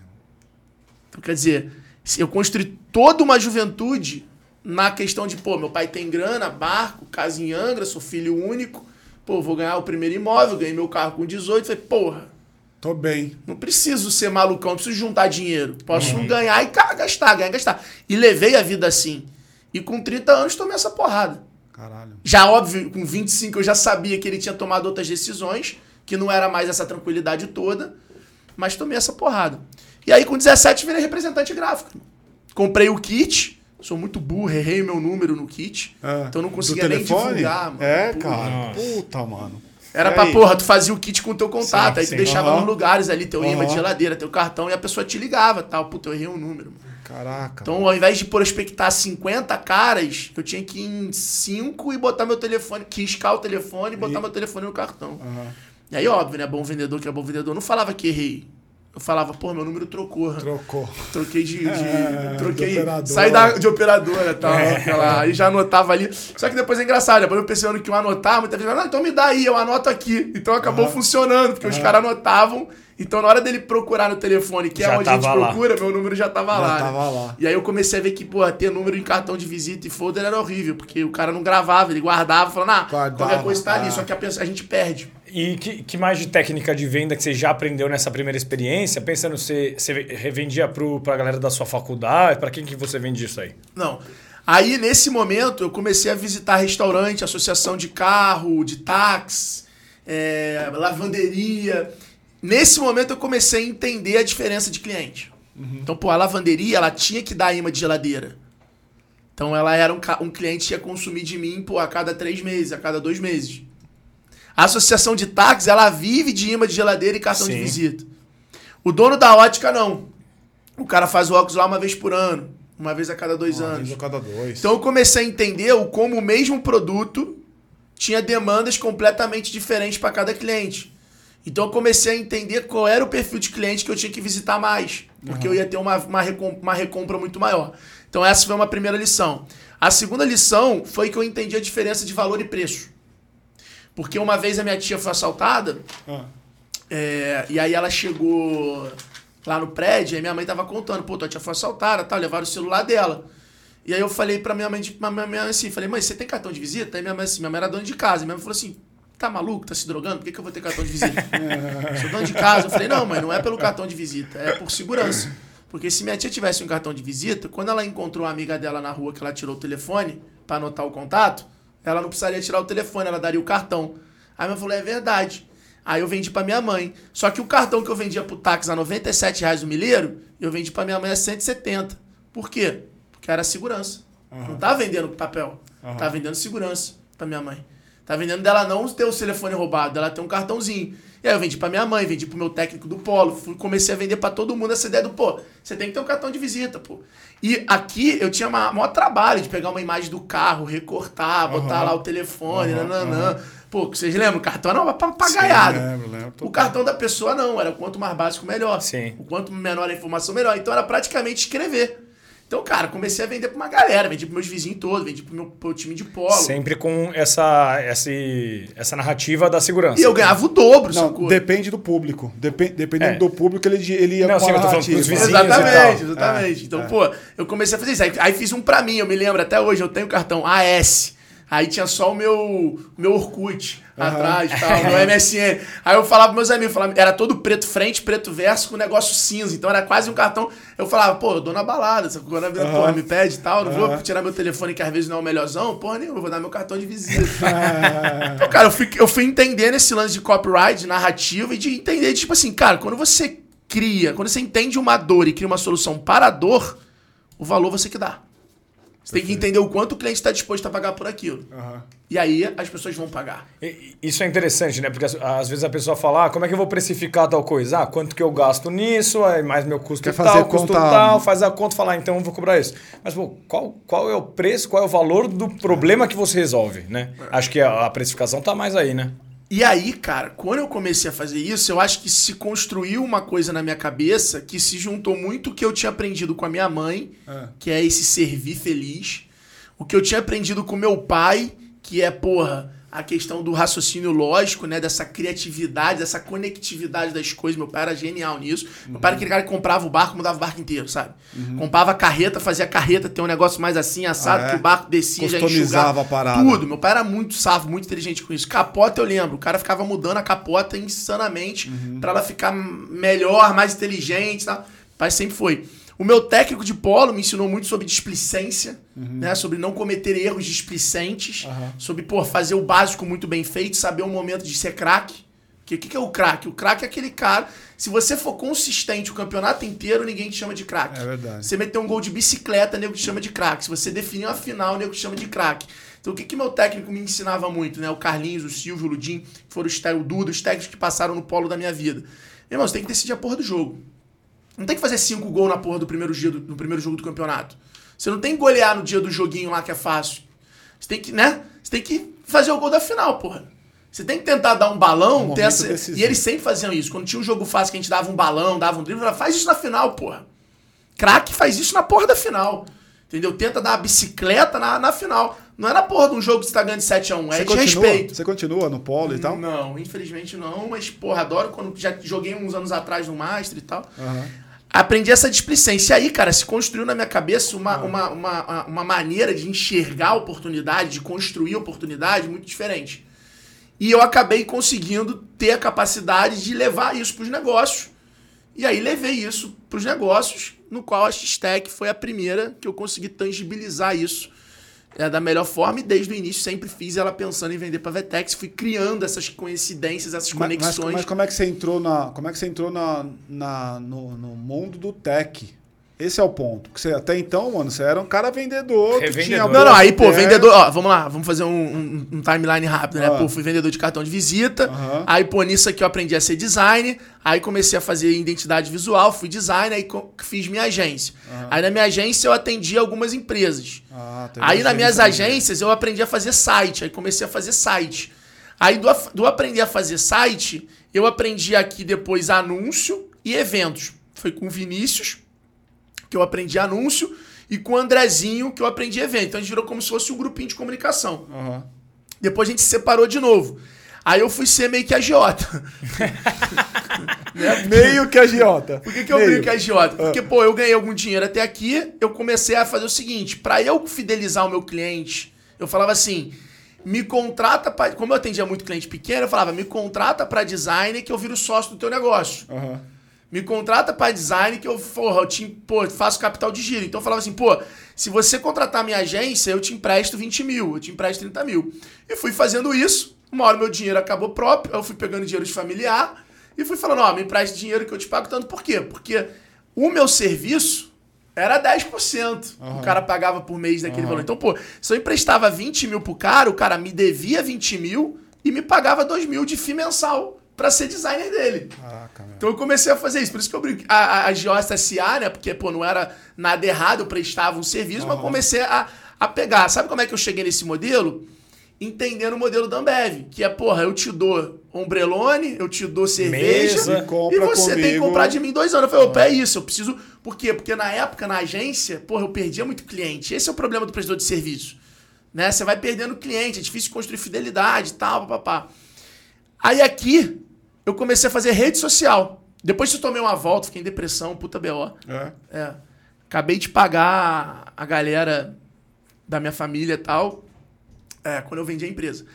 Então, quer dizer, eu construí toda uma juventude na questão de, pô, meu pai tem grana, barco, casa em Angra, sou filho único, pô, vou ganhar o primeiro imóvel, ganhei meu carro com 18, falei, porra, Tô bem. não preciso ser malucão, não preciso juntar dinheiro. Posso ganhar e gastar, ganhar e gastar. E levei a vida assim. E com 30 anos tomei essa porrada. Caralho. Já, óbvio, com 25 eu já sabia que ele tinha tomado outras decisões, que não era mais essa tranquilidade toda, mas tomei essa porrada. E aí, com 17, virei representante gráfico. Comprei o kit, sou muito burro, errei meu número no kit, É. então não conseguia nem divulgar, mano. É, Pô, cara. Nossa. Puta, mano. Era E pra, aí? porra, tu fazia o kit com o teu contato, Sim, aí tu sim. deixava Aham. nos lugares ali, teu imã de geladeira, teu cartão, e a pessoa te ligava, tal. Puta, eu errei um número. mano. Caraca. Então, ao invés de prospectar 50 caras, eu tinha que ir em 5 e botar meu telefone, quiscar o telefone e botar meu telefone no cartão. Aham. E aí, óbvio, né? Bom vendedor que é bom vendedor, não falava que errei. Eu falava, pô, meu número trocou. Trocou. Troquei de. de- É, troquei. de operadora. saí da, de operadora e tal. aquela- aí já anotava ali. Só que depois é engraçado, depois eu percebendo que eu anotar, muitas vezes, não, então me dá aí, eu anoto aqui. Então acabou funcionando, porque os caras anotavam. Então na hora dele procurar no telefone, que é Já onde a gente tava lá. procura, meu número já tava Já lá. né? tava lá. E aí eu comecei a ver que, pô, ter número em cartão de visita e folder era horrível, porque o cara não gravava, ele guardava, falando, ah, Guardava, qualquer coisa tá ali, ah. só que a, a gente perde. E que, que mais de técnica de venda que você já aprendeu nessa primeira experiência? Pensando, você, você revendia pro, pra galera da sua faculdade? Pra quem que você vende isso aí? Não. Aí, nesse momento, eu comecei a visitar restaurante, associação de carro, de táxi, é, lavanderia. Nesse momento, eu comecei a entender a diferença de cliente. Então, pô, a lavanderia, ela tinha que dar imã de geladeira. Então, ela era um, um cliente que ia consumir de mim, pô, a cada três meses, a cada dois meses. A associação de táxi, ela vive de imã de geladeira e cartão de Sim. visita. O dono da ótica, não. O cara faz o óculos lá uma vez por ano, uma vez a cada dois Uma anos. vez a cada dois. Então eu comecei a entender o como o mesmo produto tinha demandas completamente diferentes para cada cliente. Então eu comecei a entender qual era o perfil de cliente que eu tinha que visitar mais, porque eu ia ter uma, uma, recom- uma recompra muito maior. Então essa foi uma primeira lição. A segunda lição foi que eu entendi a diferença de valor e preço. Porque uma vez a minha tia foi assaltada, Ah. é, e aí ela chegou lá no prédio, e minha mãe tava contando, pô, tua tia foi assaltada, tal, levaram o celular dela. E aí eu falei pra minha mãe, de- minha mãe assim, falei, mãe, você tem cartão de visita? Aí minha mãe assim, minha mãe era dona de casa, e minha mãe falou assim, tá maluco, tá se drogando? Por que, que eu vou ter cartão de visita? Sou dona de casa. Eu falei, não, mãe, não é pelo cartão de visita, é por segurança. Porque se minha tia tivesse um cartão de visita, quando ela encontrou uma amiga dela na rua que ela tirou o telefone pra anotar o contato, ela não precisaria tirar o telefone, ela daria o cartão. Aí minha mãe falou, é verdade. Aí eu vendi pra minha mãe. Só que o cartão que eu vendia pro táxi a 97 reais o milheiro, eu vendi pra minha mãe a 170. Por quê? Porque era segurança. Não tá vendendo papel. Tá vendendo segurança pra minha mãe. Tá vendendo dela não ter o telefone roubado, dela ter um cartãozinho. E aí eu vendi pra minha mãe, vendi pro meu técnico do polo, fui, comecei a vender pra todo mundo essa ideia do, pô, você tem que ter um cartão de visita, pô. E aqui eu tinha ma- maior trabalho de pegar uma imagem do carro, recortar, botar Aham. lá o telefone, Aham, nananã. Pô, vocês lembram? O cartão era uma papagaiada. lembro, lembro. O cartão da pessoa não, era quanto mais básico, melhor. Sim. O quanto menor a informação, melhor. Então era praticamente escrever. Então, cara, comecei a vender pra uma galera, vendi pros meus vizinhos todos, vendi pro meu, pro time de polo. Sempre com essa, essa, essa narrativa da segurança. E eu ganhava o dobro, Não, sacou? depende do público. Depen- dependendo É. do público, ele, ele ia Não, com sim, a eu tô falando narrativa. pros vizinhos e Exatamente, tal. exatamente. Então, pô, eu comecei a fazer isso. Aí, aí fiz um pra mim, eu me lembro até hoje, eu tenho cartão AS. Aí tinha só o meu, meu Orkut atrás, tal, meu MSN. Aí eu falava pros meus amigos, falava, era todo preto frente, preto verso, com negócio cinza. Então era quase um cartão. Eu falava, pô, eu dou na balada, sacou? Quando a vida, porra, me pede e tal, não vou tirar meu telefone que às vezes não é o melhorzão, porra nenhuma, eu vou dar meu cartão de visita. Então, cara, eu fui, eu fui entendendo esse lance de copyright, de narrativa e de entender, tipo assim, cara, quando você cria, quando você entende uma dor e cria uma solução para a dor, o valor você que dá. Você tem que entender o quanto o cliente está disposto a pagar por aquilo. Aham. E aí as pessoas vão pagar. E- Isso é interessante, né? Porque às, vezes a pessoa fala, ah, como é que eu vou precificar tal coisa? Ah, quanto que eu gasto nisso, aí mais meu custo Quer tal, fazer custo conta- tal, faz a conta e fala, ah, então eu vou cobrar isso. Mas, pô, qual, qual é o preço, qual é o valor do problema que você resolve, né? Acho que a, a precificação tá mais aí, né? E aí, cara, quando eu comecei a fazer isso, eu acho que se construiu uma coisa na minha cabeça que se juntou muito o que eu tinha aprendido com a minha mãe, É. que é esse servir feliz, o que eu tinha aprendido com meu pai, que é, porra, a questão do raciocínio lógico, né? Dessa criatividade, dessa conectividade das coisas. Meu pai era genial nisso. Meu pai era aquele cara que comprava o barco, mudava o barco inteiro, sabe? Comprava a carreta, fazia a carreta ter um negócio mais assim, assado, Ah, é? que o barco descia, já enxugava. a parada. Tudo. Meu pai era muito safo, muito inteligente com isso. Capota eu lembro. O cara ficava mudando a capota insanamente Uhum. pra ela ficar melhor, mais inteligente, tá? O pai sempre foi. O meu técnico de polo me ensinou muito sobre displicência, né? Sobre não cometer erros displicentes, Uhum. Sobre, pô, fazer o básico muito bem feito, saber o momento de ser craque. O que, que, é o craque? O craque é aquele cara. Se você for consistente o campeonato inteiro, ninguém te chama de craque. É verdade. Você meter um gol de bicicleta, nego te chama de craque. Se você definir uma final, nego te chama de craque. Então o que, que meu técnico me ensinava muito, né? O Carlinhos, o Silvio, o Ludim, foram os, o Duda, os técnicos que passaram no polo da minha vida. Meu irmão, você tem que decidir a porra do jogo. Não tem que fazer cinco gols na porra do primeiro, dia do, no primeiro jogo do campeonato. Você não tem que golear no dia do joguinho lá que é fácil. Você tem que, né? Você tem que fazer o gol da final, porra. Você tem que tentar dar um balão, Um ter essa... decisivo. E eles sempre faziam isso. Quando tinha um jogo fácil que a gente dava um balão, dava um drible, faz isso na final, porra. Craque faz isso na porra da final. Entendeu? Tenta dar uma bicicleta na, na final. Não é na porra de um jogo que você tá ganhando de 7x1. É Você de continua, respeito. você continua no polo e tal? Não, infelizmente não. Mas, porra, adoro quando já joguei uns anos atrás no Master e tal. Aham. Aprendi essa displicência. E aí, cara, se construiu na minha cabeça Ah. uma, uma, uma, uma maneira de enxergar a oportunidade, de construir a oportunidade muito diferente. E eu acabei conseguindo ter a capacidade de levar isso para os negócios. E aí levei isso para os negócios, no qual a X-Tech foi a primeira que eu consegui tangibilizar isso da melhor forma. E desde o início sempre fiz ela pensando em vender para Vetex. Fui criando essas coincidências, essas Mas, mas- conexões. mas como é que você entrou na, como é que você entrou na, na- no, no mundo do tech? Esse é o ponto. Porque você, até então, mano, você era um cara vendedor. Que Revendedor. tinha Não, não, aí, pô, vendedor. Ó, vamos lá, vamos fazer um, um- um timeline rápido, né? Ah. Pô, fui vendedor de cartão de visita. Aí, pô, nisso aqui eu aprendi a ser design. Aí comecei a fazer identidade visual, fui design, aí fiz minha agência. Aí na minha agência eu atendi algumas empresas. Ah, Aí nas minhas agência agências eu aprendi a fazer site. Aí comecei a fazer site. Aí do, do aprender a fazer site, eu aprendi aqui depois anúncio e eventos. Foi com o Vinícius, que eu aprendi anúncio, e com o Andrezinho, que eu aprendi evento. Então a gente virou como se fosse um grupinho de comunicação. Aham. Depois a gente se separou de novo. Aí eu fui ser meio que agiota. Meio que agiota. Por que, que eu Meio. brinco que agiota? Porque, pô, eu ganhei algum dinheiro até aqui, eu comecei a fazer o seguinte, pra eu fidelizar o meu cliente, eu falava assim, me contrata pra... Como eu atendia muito cliente pequeno, eu falava, me contrata pra design que eu viro sócio do teu negócio. Aham. Me contrata pra design que eu, porra, eu te, pô, faço capital de giro. Então eu falava assim, pô, se você contratar minha agência, eu te empresto 20 mil, eu te empresto 30 mil. E fui fazendo isso. Uma hora meu dinheiro acabou próprio, eu fui pegando dinheiro de familiar e fui falando, ó, me empreste dinheiro que eu te pago tanto. Por quê? Porque o meu serviço era 10%. O cara pagava por mês daquele valor. Então, pô, se eu emprestava 20 mil pro cara, o cara me devia 20 mil e me pagava 2 mil de FII mensal pra ser designer dele. Caraca. Então eu comecei a fazer isso. Por isso que eu brinco. A, a, a SA, né? Porque, pô, não era nada errado, eu prestava um serviço, mas eu comecei a, a pegar. Sabe como é que eu cheguei nesse modelo? Entendendo o modelo da Ambev. Que é, porra, eu te dou ombrelone, eu te dou cerveja. Mesa. E e você tem que comigo. comprar de mim dois anos. Eu falei, opa, é isso, eu preciso. Por quê? Porque na época, na agência, porra, eu perdia muito cliente. Esse é o problema do prestador de serviço. Né? Você vai perdendo cliente, é difícil construir fidelidade e tal, papapá. Aí aqui, eu comecei a fazer rede social. Depois que eu tomei uma volta, fiquei em depressão, puta BO. É. É. Acabei de pagar a galera da minha família e tal. É, quando eu vendi a empresa.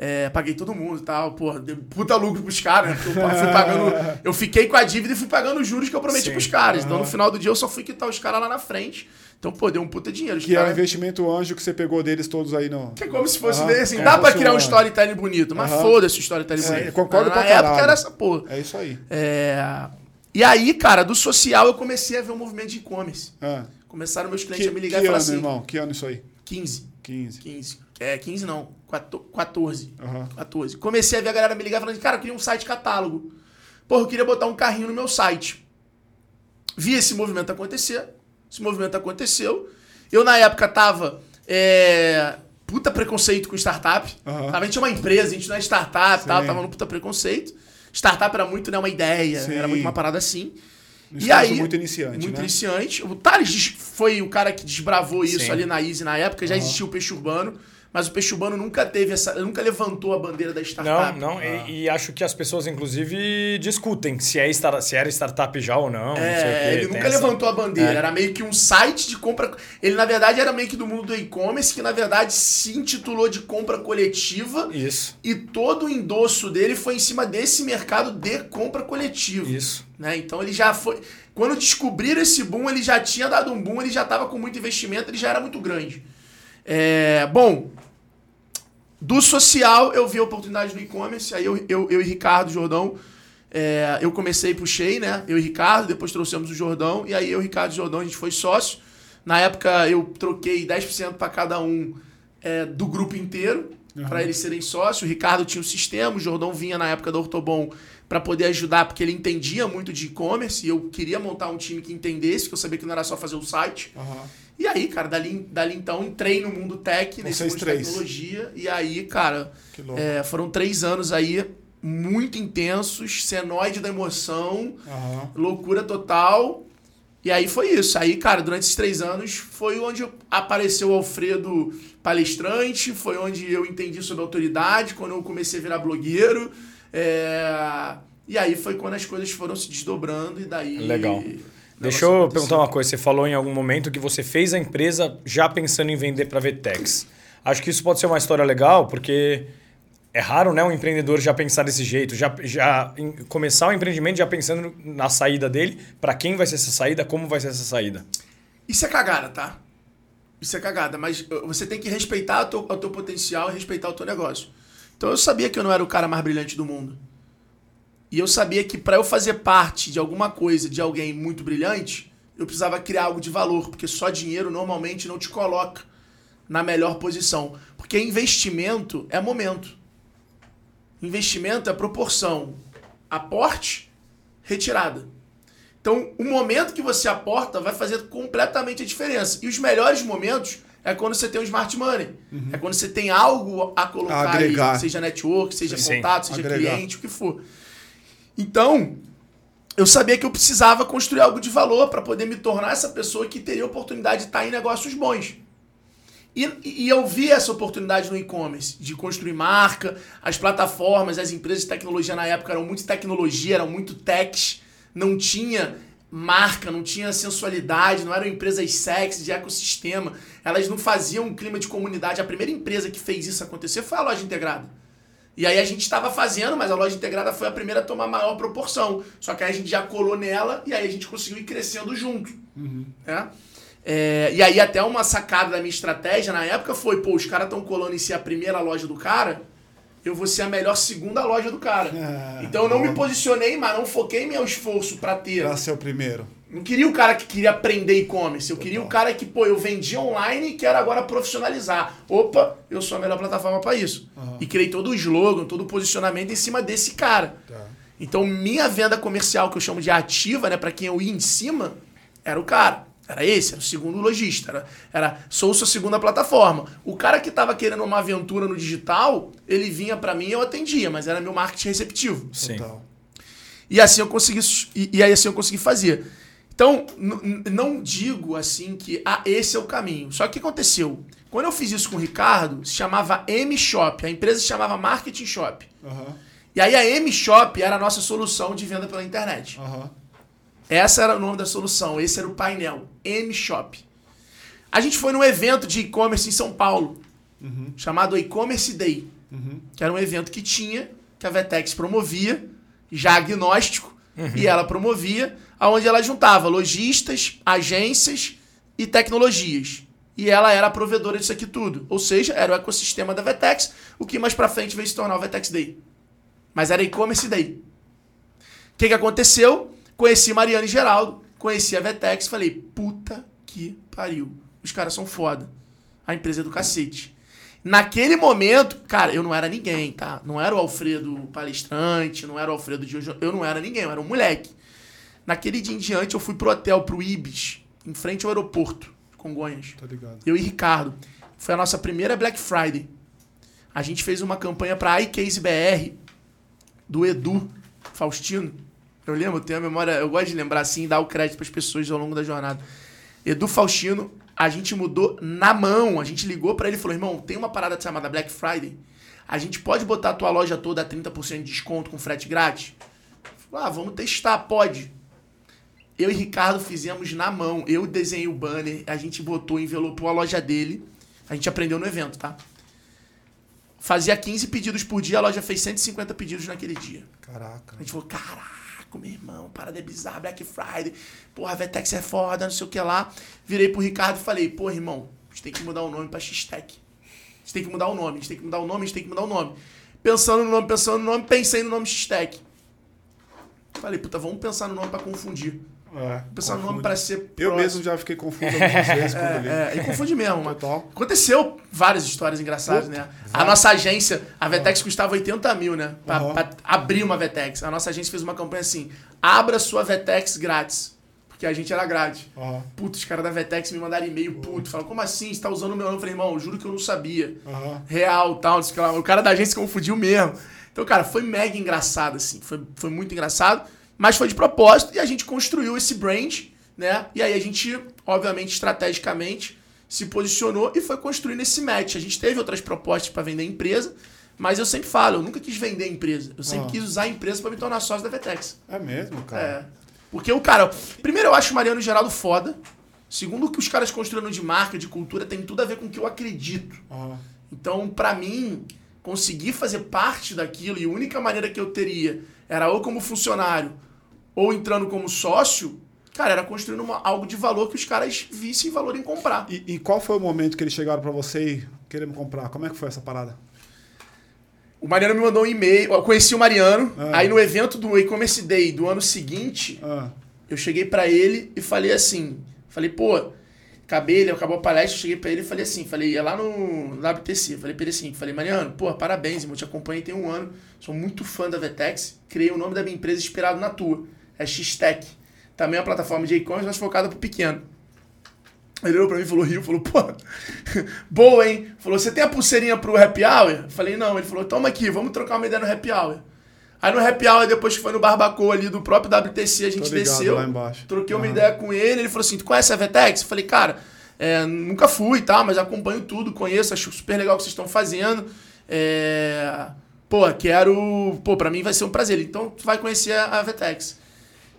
É, paguei todo mundo e tal, porra, dei puta lucro pros caras, né? Porque eu fui pagando. Eu fiquei com a dívida e fui pagando os juros que eu prometi Sim. pros caras. Então, no final do dia, eu só fui quitar os caras lá na frente. Então, pô, deu um puta dinheiro. Que é o investimento anjo que você pegou deles todos aí no. que é como se fosse meio assim, Como dá pra criar um storytelling bonito, mas foda-se o storytelling É, bonito. concordo Na pra época caralho. era essa porra. É isso aí. É, E aí, cara, do social eu comecei a ver um movimento de e-commerce. Ah. Começaram meus clientes Que, a me ligar que e falar ano, assim: irmão? Que ano isso aí? 15, 15. 15. É, 15 não, 14. Aham. 14. Comecei a ver a galera me ligar falando: cara, eu queria um site catálogo. Porra, eu queria botar um carrinho no meu site. Vi esse movimento acontecer. Esse movimento aconteceu. Eu, na época, tava é, puta preconceito com startup. Aham. A gente é uma empresa, a gente não é startup, tal, Sim. tava no puta preconceito. Startup era muito, né, uma ideia, Sim. era muito uma parada assim. E aí, muito iniciante, Muito né? iniciante. O Thales foi o cara que desbravou isso Sim. ali na Easy na época, já existia o Peixe Urbano, mas o Peixe Urbano nunca teve essa. nunca levantou a bandeira da Não, startup. não, e, e acho que as pessoas, inclusive, discutem se, é star- se era startup já ou não. não sei o É, quê, ele tem nunca essa- levantou a bandeira. É. Era meio que um site de compra. Ele, na verdade, era meio que do mundo do e-commerce, que na verdade se intitulou de compra coletiva. Isso, E todo o endosso dele foi em cima desse mercado de compra coletiva. isso. né? Então ele já foi. Quando descobriram esse boom, ele já tinha dado um boom, ele já estava com muito investimento, ele já era muito grande. É, bom, do social eu vi a oportunidade no e-commerce, aí eu, eu, eu e Ricardo Jordão, é, eu comecei e puxei, né? Eu e Ricardo, depois trouxemos o Jordão, e aí eu, Ricardo e Jordão, a gente foi sócio. Na época eu troquei 10% para cada um é, do grupo inteiro, para eles serem sócios. O Ricardo tinha o sistema, o Jordão vinha na época do Ortobon para poder ajudar, porque ele entendia muito de e-commerce e eu queria montar um time que entendesse, que eu sabia que não era só fazer o site. Aham. E aí, cara, dali, dali então entrei no mundo tech, nesse mundo de tecnologia. E aí, cara, é, foram três anos aí muito intensos, senoide da emoção, Aham. loucura total. E aí foi isso. Aí, cara, durante esses três anos foi onde apareceu o Alfredo palestrante, foi onde eu entendi sobre autoridade, quando eu comecei a virar blogueiro. É, E aí foi quando as coisas foram se desdobrando e daí. Legal. Deixa eu aconteceu. perguntar uma coisa. Você falou em algum momento que você fez a empresa já pensando em vender para Vetex. Acho que isso pode ser uma história legal, porque é raro né, um empreendedor já pensar desse jeito, já, já começar o empreendimento já pensando na saída dele, para quem vai ser essa saída, como vai ser essa saída. Isso é cagada, tá? Isso é cagada, mas uh, você tem que respeitar o teu, o teu potencial e respeitar o teu negócio. Então eu sabia que eu não era o cara mais brilhante do mundo. E eu sabia que para eu fazer parte de alguma coisa, de alguém muito brilhante, eu precisava criar algo de valor, porque só dinheiro normalmente não te coloca na melhor posição. Porque investimento é momento. Investimento é proporção. Aporte, retirada. Então, o momento que você aporta vai fazer completamente a diferença. E os melhores momentos é quando você tem um smart money. É quando você tem algo a colocar A ali, seja network, seja Sim. contato, seja Agregar. cliente, o que for. Então, eu sabia que eu precisava construir algo de valor para poder me tornar essa pessoa que teria oportunidade de estar em negócios bons. E, e eu vi essa oportunidade no e-commerce, de construir marca, as plataformas, as empresas de tecnologia na época eram muito tecnologia, eram muito techs, não tinha marca, não tinha sensualidade, não eram empresas sexy de ecossistema, elas não faziam um clima de comunidade. A primeira empresa que fez isso acontecer foi a loja integrada. E aí a gente estava fazendo, mas a loja integrada foi a primeira a tomar maior proporção. Só que aí a gente já colou nela e aí a gente conseguiu ir crescendo junto. né? É, e aí até uma sacada da minha estratégia na época foi, pô, os caras estão colando em ser a primeira loja do cara, eu vou ser a melhor segunda loja do cara. É, então eu não me boa. posicionei, mas não foquei meu esforço para ter. Pra ser o primeiro. Não queria o cara que queria aprender e-commerce. Eu queria o cara que, pô, eu vendi online e quero agora profissionalizar. Opa, eu sou a melhor plataforma para isso. E criei todo o slogan, todo o posicionamento em cima desse cara. Tá. Então, minha venda comercial, que eu chamo de ativa, né, para quem eu ia em cima, era o cara. Era esse, era o segundo lojista. Era, era sou sua segunda plataforma. O cara que tava querendo uma aventura no digital, ele vinha para mim e eu atendia, mas era meu marketing receptivo. Sim. Total. E assim eu consegui e, e aí assim eu consegui fazer. Então, não digo assim que ah, esse é o caminho. Só que o que aconteceu? Quando eu fiz isso com o Ricardo, se chamava M Shop, a empresa se chamava Marketing Shop. Aham. E aí a M Shop era a nossa solução de venda pela internet. Aham. Essa era o nome da solução, esse era o painel, M Shop. A gente foi num evento de e-commerce em São Paulo, chamado E-Commerce Day, que era um evento que tinha, que a Vetex promovia, já agnóstico, e ela promovia, aonde ela juntava lojistas, agências e tecnologias. E ela era a provedora disso aqui tudo. Ou seja, era o ecossistema da Vetex, o que mais pra frente veio se tornar o Vetex Day. Mas era e-commerce Day. O que, que aconteceu? Conheci Mariana e Geraldo, conheci a Vetex, falei, puta que pariu. Os caras são foda. A empresa é do cacete. Naquele momento, cara, eu não era ninguém, tá? Não era o Alfredo palestrante, não era o Alfredo de hoje. Eu não era ninguém, eu era um moleque. Naquele dia em diante, eu fui pro hotel, pro Ibis, em frente ao aeroporto de Congonhas. Tô ligado. Eu e Ricardo. foi a nossa primeira Black Friday. A gente fez uma campanha pra iCase BR do Edu Faustino. Eu lembro, eu tenho a memória, eu gosto de lembrar assim e dar o crédito para as pessoas ao longo da jornada. Edu Faustino, a gente mudou na mão. A gente ligou para ele e falou: irmão, tem uma parada chamada Black Friday. A gente pode botar a tua loja toda a 30% de desconto com frete grátis? Ah, vamos testar, pode. Eu e Ricardo fizemos na mão. Eu desenhei o banner, a gente botou, envelopou a loja dele. A gente aprendeu no evento, tá? Fazia 15 pedidos por dia, a loja fez 150 pedidos naquele dia. Caraca. A gente falou, caraca, meu irmão, parada é bizarra, Black Friday. Porra, Vetex é foda, não sei o que lá. Virei pro Ricardo e falei, porra, irmão, a gente tem que mudar o nome pra X-Tech. A gente tem que mudar o nome, a gente tem que mudar o nome, a gente tem que mudar o nome. Pensando no nome, pensando no nome, pensei no nome X-Tech. Falei, puta, vamos pensar no nome pra confundir. É, Pensar no nome confunde. pra ser. Eu próximo. mesmo já fiquei confuso algumas vezes quando eu li. É, e confunde mesmo. Total. Aconteceu várias histórias engraçadas, né? A nossa agência, a Vetex custava 80 mil, né? Pra, Aham. pra abrir uma Vetex. A nossa agência fez uma campanha assim: abra sua Vetex grátis. Porque a gente era grátis. Aham. Puta, os caras da Vetex me mandaram e-mail, puto. Falaram, como assim? Você tá usando o meu nome? Eu falei, irmão, juro que eu não sabia. Aham. Real, tal. O cara da agência confundiu mesmo. Então, cara, foi mega engraçado, assim. Foi, foi muito engraçado. Mas foi de propósito e a gente construiu esse brand, né? E aí a gente, obviamente, estrategicamente, se posicionou e foi construindo esse match. A gente teve outras propostas para vender a empresa, mas eu sempre falo, eu nunca quis vender a empresa. Eu sempre Ah. quis usar a empresa para me tornar sócio da Vetex. É mesmo, cara. É. Porque o cara. Primeiro, eu acho o Mariano Geraldo foda. Segundo, o que os caras construíram de marca, de cultura, tem tudo a ver com o que eu acredito. Aham. Então, pra mim, conseguir fazer parte daquilo, e a única maneira que eu teria era ou como funcionário, ou entrando como sócio, cara, era construindo uma- algo de valor que os caras vissem valor em comprar. E, e qual foi o momento que eles chegaram pra você e querendo comprar? Como é que foi essa parada? O Mariano me mandou um e-mail, eu conheci o Mariano, Ah. aí no evento do e-commerce day do ano seguinte, Ah, eu cheguei pra ele e falei assim, falei, pô, acabei, ele acabou a palestra, eu cheguei pra ele e falei assim, falei, é lá no WTC, falei pra ele assim, falei, Mariano, pô, parabéns, irmão, te acompanhei tem um ano, sou muito fã da Vetex, criei o nome da minha empresa inspirado na tua, é X-Tech, também é uma plataforma de e-commerce, mas focada pro pequeno. Ele olhou pra mim e falou, riu, falou, pô, boa, hein? Falou, você tem a pulseirinha pro happy hour? Falei, não. Ele falou, toma aqui, vamos trocar uma ideia no happy hour. Aí no happy hour, depois que foi no Barbacoa ali do próprio WTC, a gente ligado, desceu, troquei uma Aham. ideia com ele, ele falou assim, tu conhece a Vetex? Falei, cara, é, nunca fui e tal, mas acompanho tudo, conheço, acho super legal o que vocês estão fazendo. É, pô, quero, pô, pra mim vai ser um prazer. Então tu vai conhecer a, a Vetex.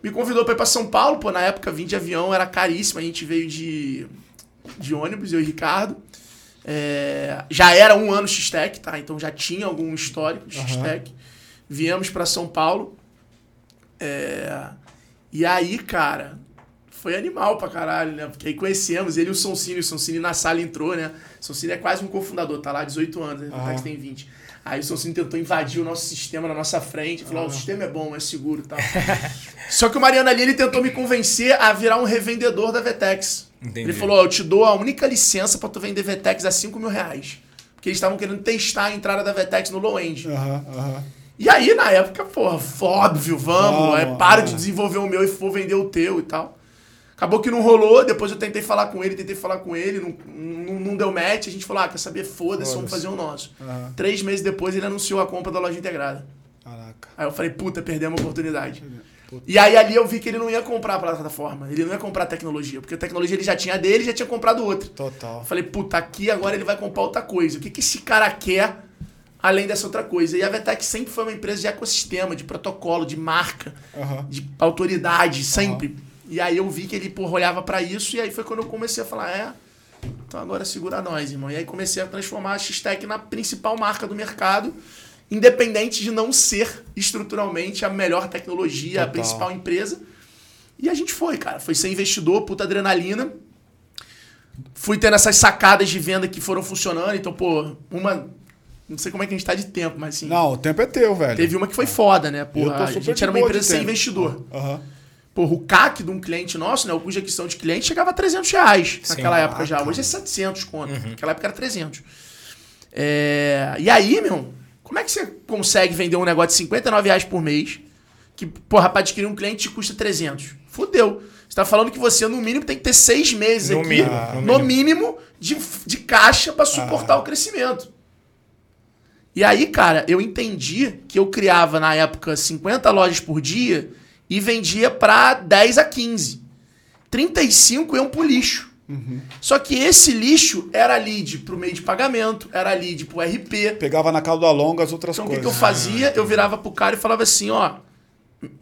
Me convidou pra ir pra São Paulo, pô, na época vim de avião, era caríssimo, a gente veio de, de ônibus, eu e Ricardo. É, já era um ano X-Tech, tá? Então já tinha algum histórico de. X-Tech. Viemos pra São Paulo. É, e aí, cara, foi animal pra caralho, né? Porque aí conhecemos ele e o Sonsini. O Sonsini na sala entrou, né? O Sonsini é quase um cofundador, tá lá há 18 anos, né? O Aham. Vetex tem 20. Aí o Sonsini tentou invadir o nosso sistema na nossa frente. Falou, ó, o sistema é bom, é seguro e tal. Só que o Mariano ali, ele tentou me convencer a virar um revendedor da Vetex. Entendi. Ele falou, ó, eu te dou a única licença pra tu vender Vetex a 5 mil reais. Porque eles estavam querendo testar a entrada da Vetex no low end. Aham, aham. E aí, na época, porra, óbvio, vamos, Vamos, é, para de desenvolver o meu e for vender o teu e tal. Acabou que não rolou, depois eu tentei falar com ele, tentei falar com ele, não, não, não deu match, a gente falou, ah, quer saber, foda-se, vamos fazer o nosso. Aham. Três meses depois ele anunciou a compra da loja integrada. Caraca. Aí eu falei, puta, perdemos a oportunidade. Puta. E aí ali eu vi que ele não ia comprar a plataforma, ele não ia comprar a tecnologia, porque a tecnologia ele já tinha dele e já tinha comprado outra. Total. Eu falei, puta, aqui agora ele vai comprar outra coisa. O que, que esse cara quer além dessa outra coisa? E a Vetex sempre foi uma empresa de ecossistema, de protocolo, de marca, Aham. de autoridade, sempre. E aí eu vi que ele porra, olhava pra isso, e aí foi quando eu comecei a falar, é, então agora segura nós, irmão. E aí comecei a transformar a X-Tech na principal marca do mercado, independente de não ser estruturalmente a melhor tecnologia, a Total. principal empresa. E a gente foi, cara. Foi ser investidor, puta adrenalina. Fui tendo essas sacadas de venda que foram funcionando. Então, pô, uma. Não sei como é que a gente tá de tempo, mas assim. Não, o tempo é teu, velho. Teve uma que foi foda, né? Porra, a gente era uma empresa sem investidor. Aham. Porra, o CAC de um cliente nosso, né? O custo de aquisição de cliente chegava a 300 reais Sim. naquela época já. Hoje é 700 conto. Naquela época era 300. É, E aí, meu, como é que você consegue vender um negócio de 59 reais por mês? Que, porra, pra adquirir um cliente te custa 300. Fudeu. Você tá falando que você, no mínimo, tem que ter seis meses No aqui, mínimo, no, no mínimo, de, de caixa pra suportar o crescimento. E aí, cara, eu entendi que eu criava, na época, 50 lojas por dia e vendia pra 10 a 15. 35 iam pro lixo. Só que esse lixo era lead pro meio de pagamento, era lead pro RP, Pegava na cauda longa as outras então o que, coisas. que eu fazia? Eu virava pro cara e falava assim, ó,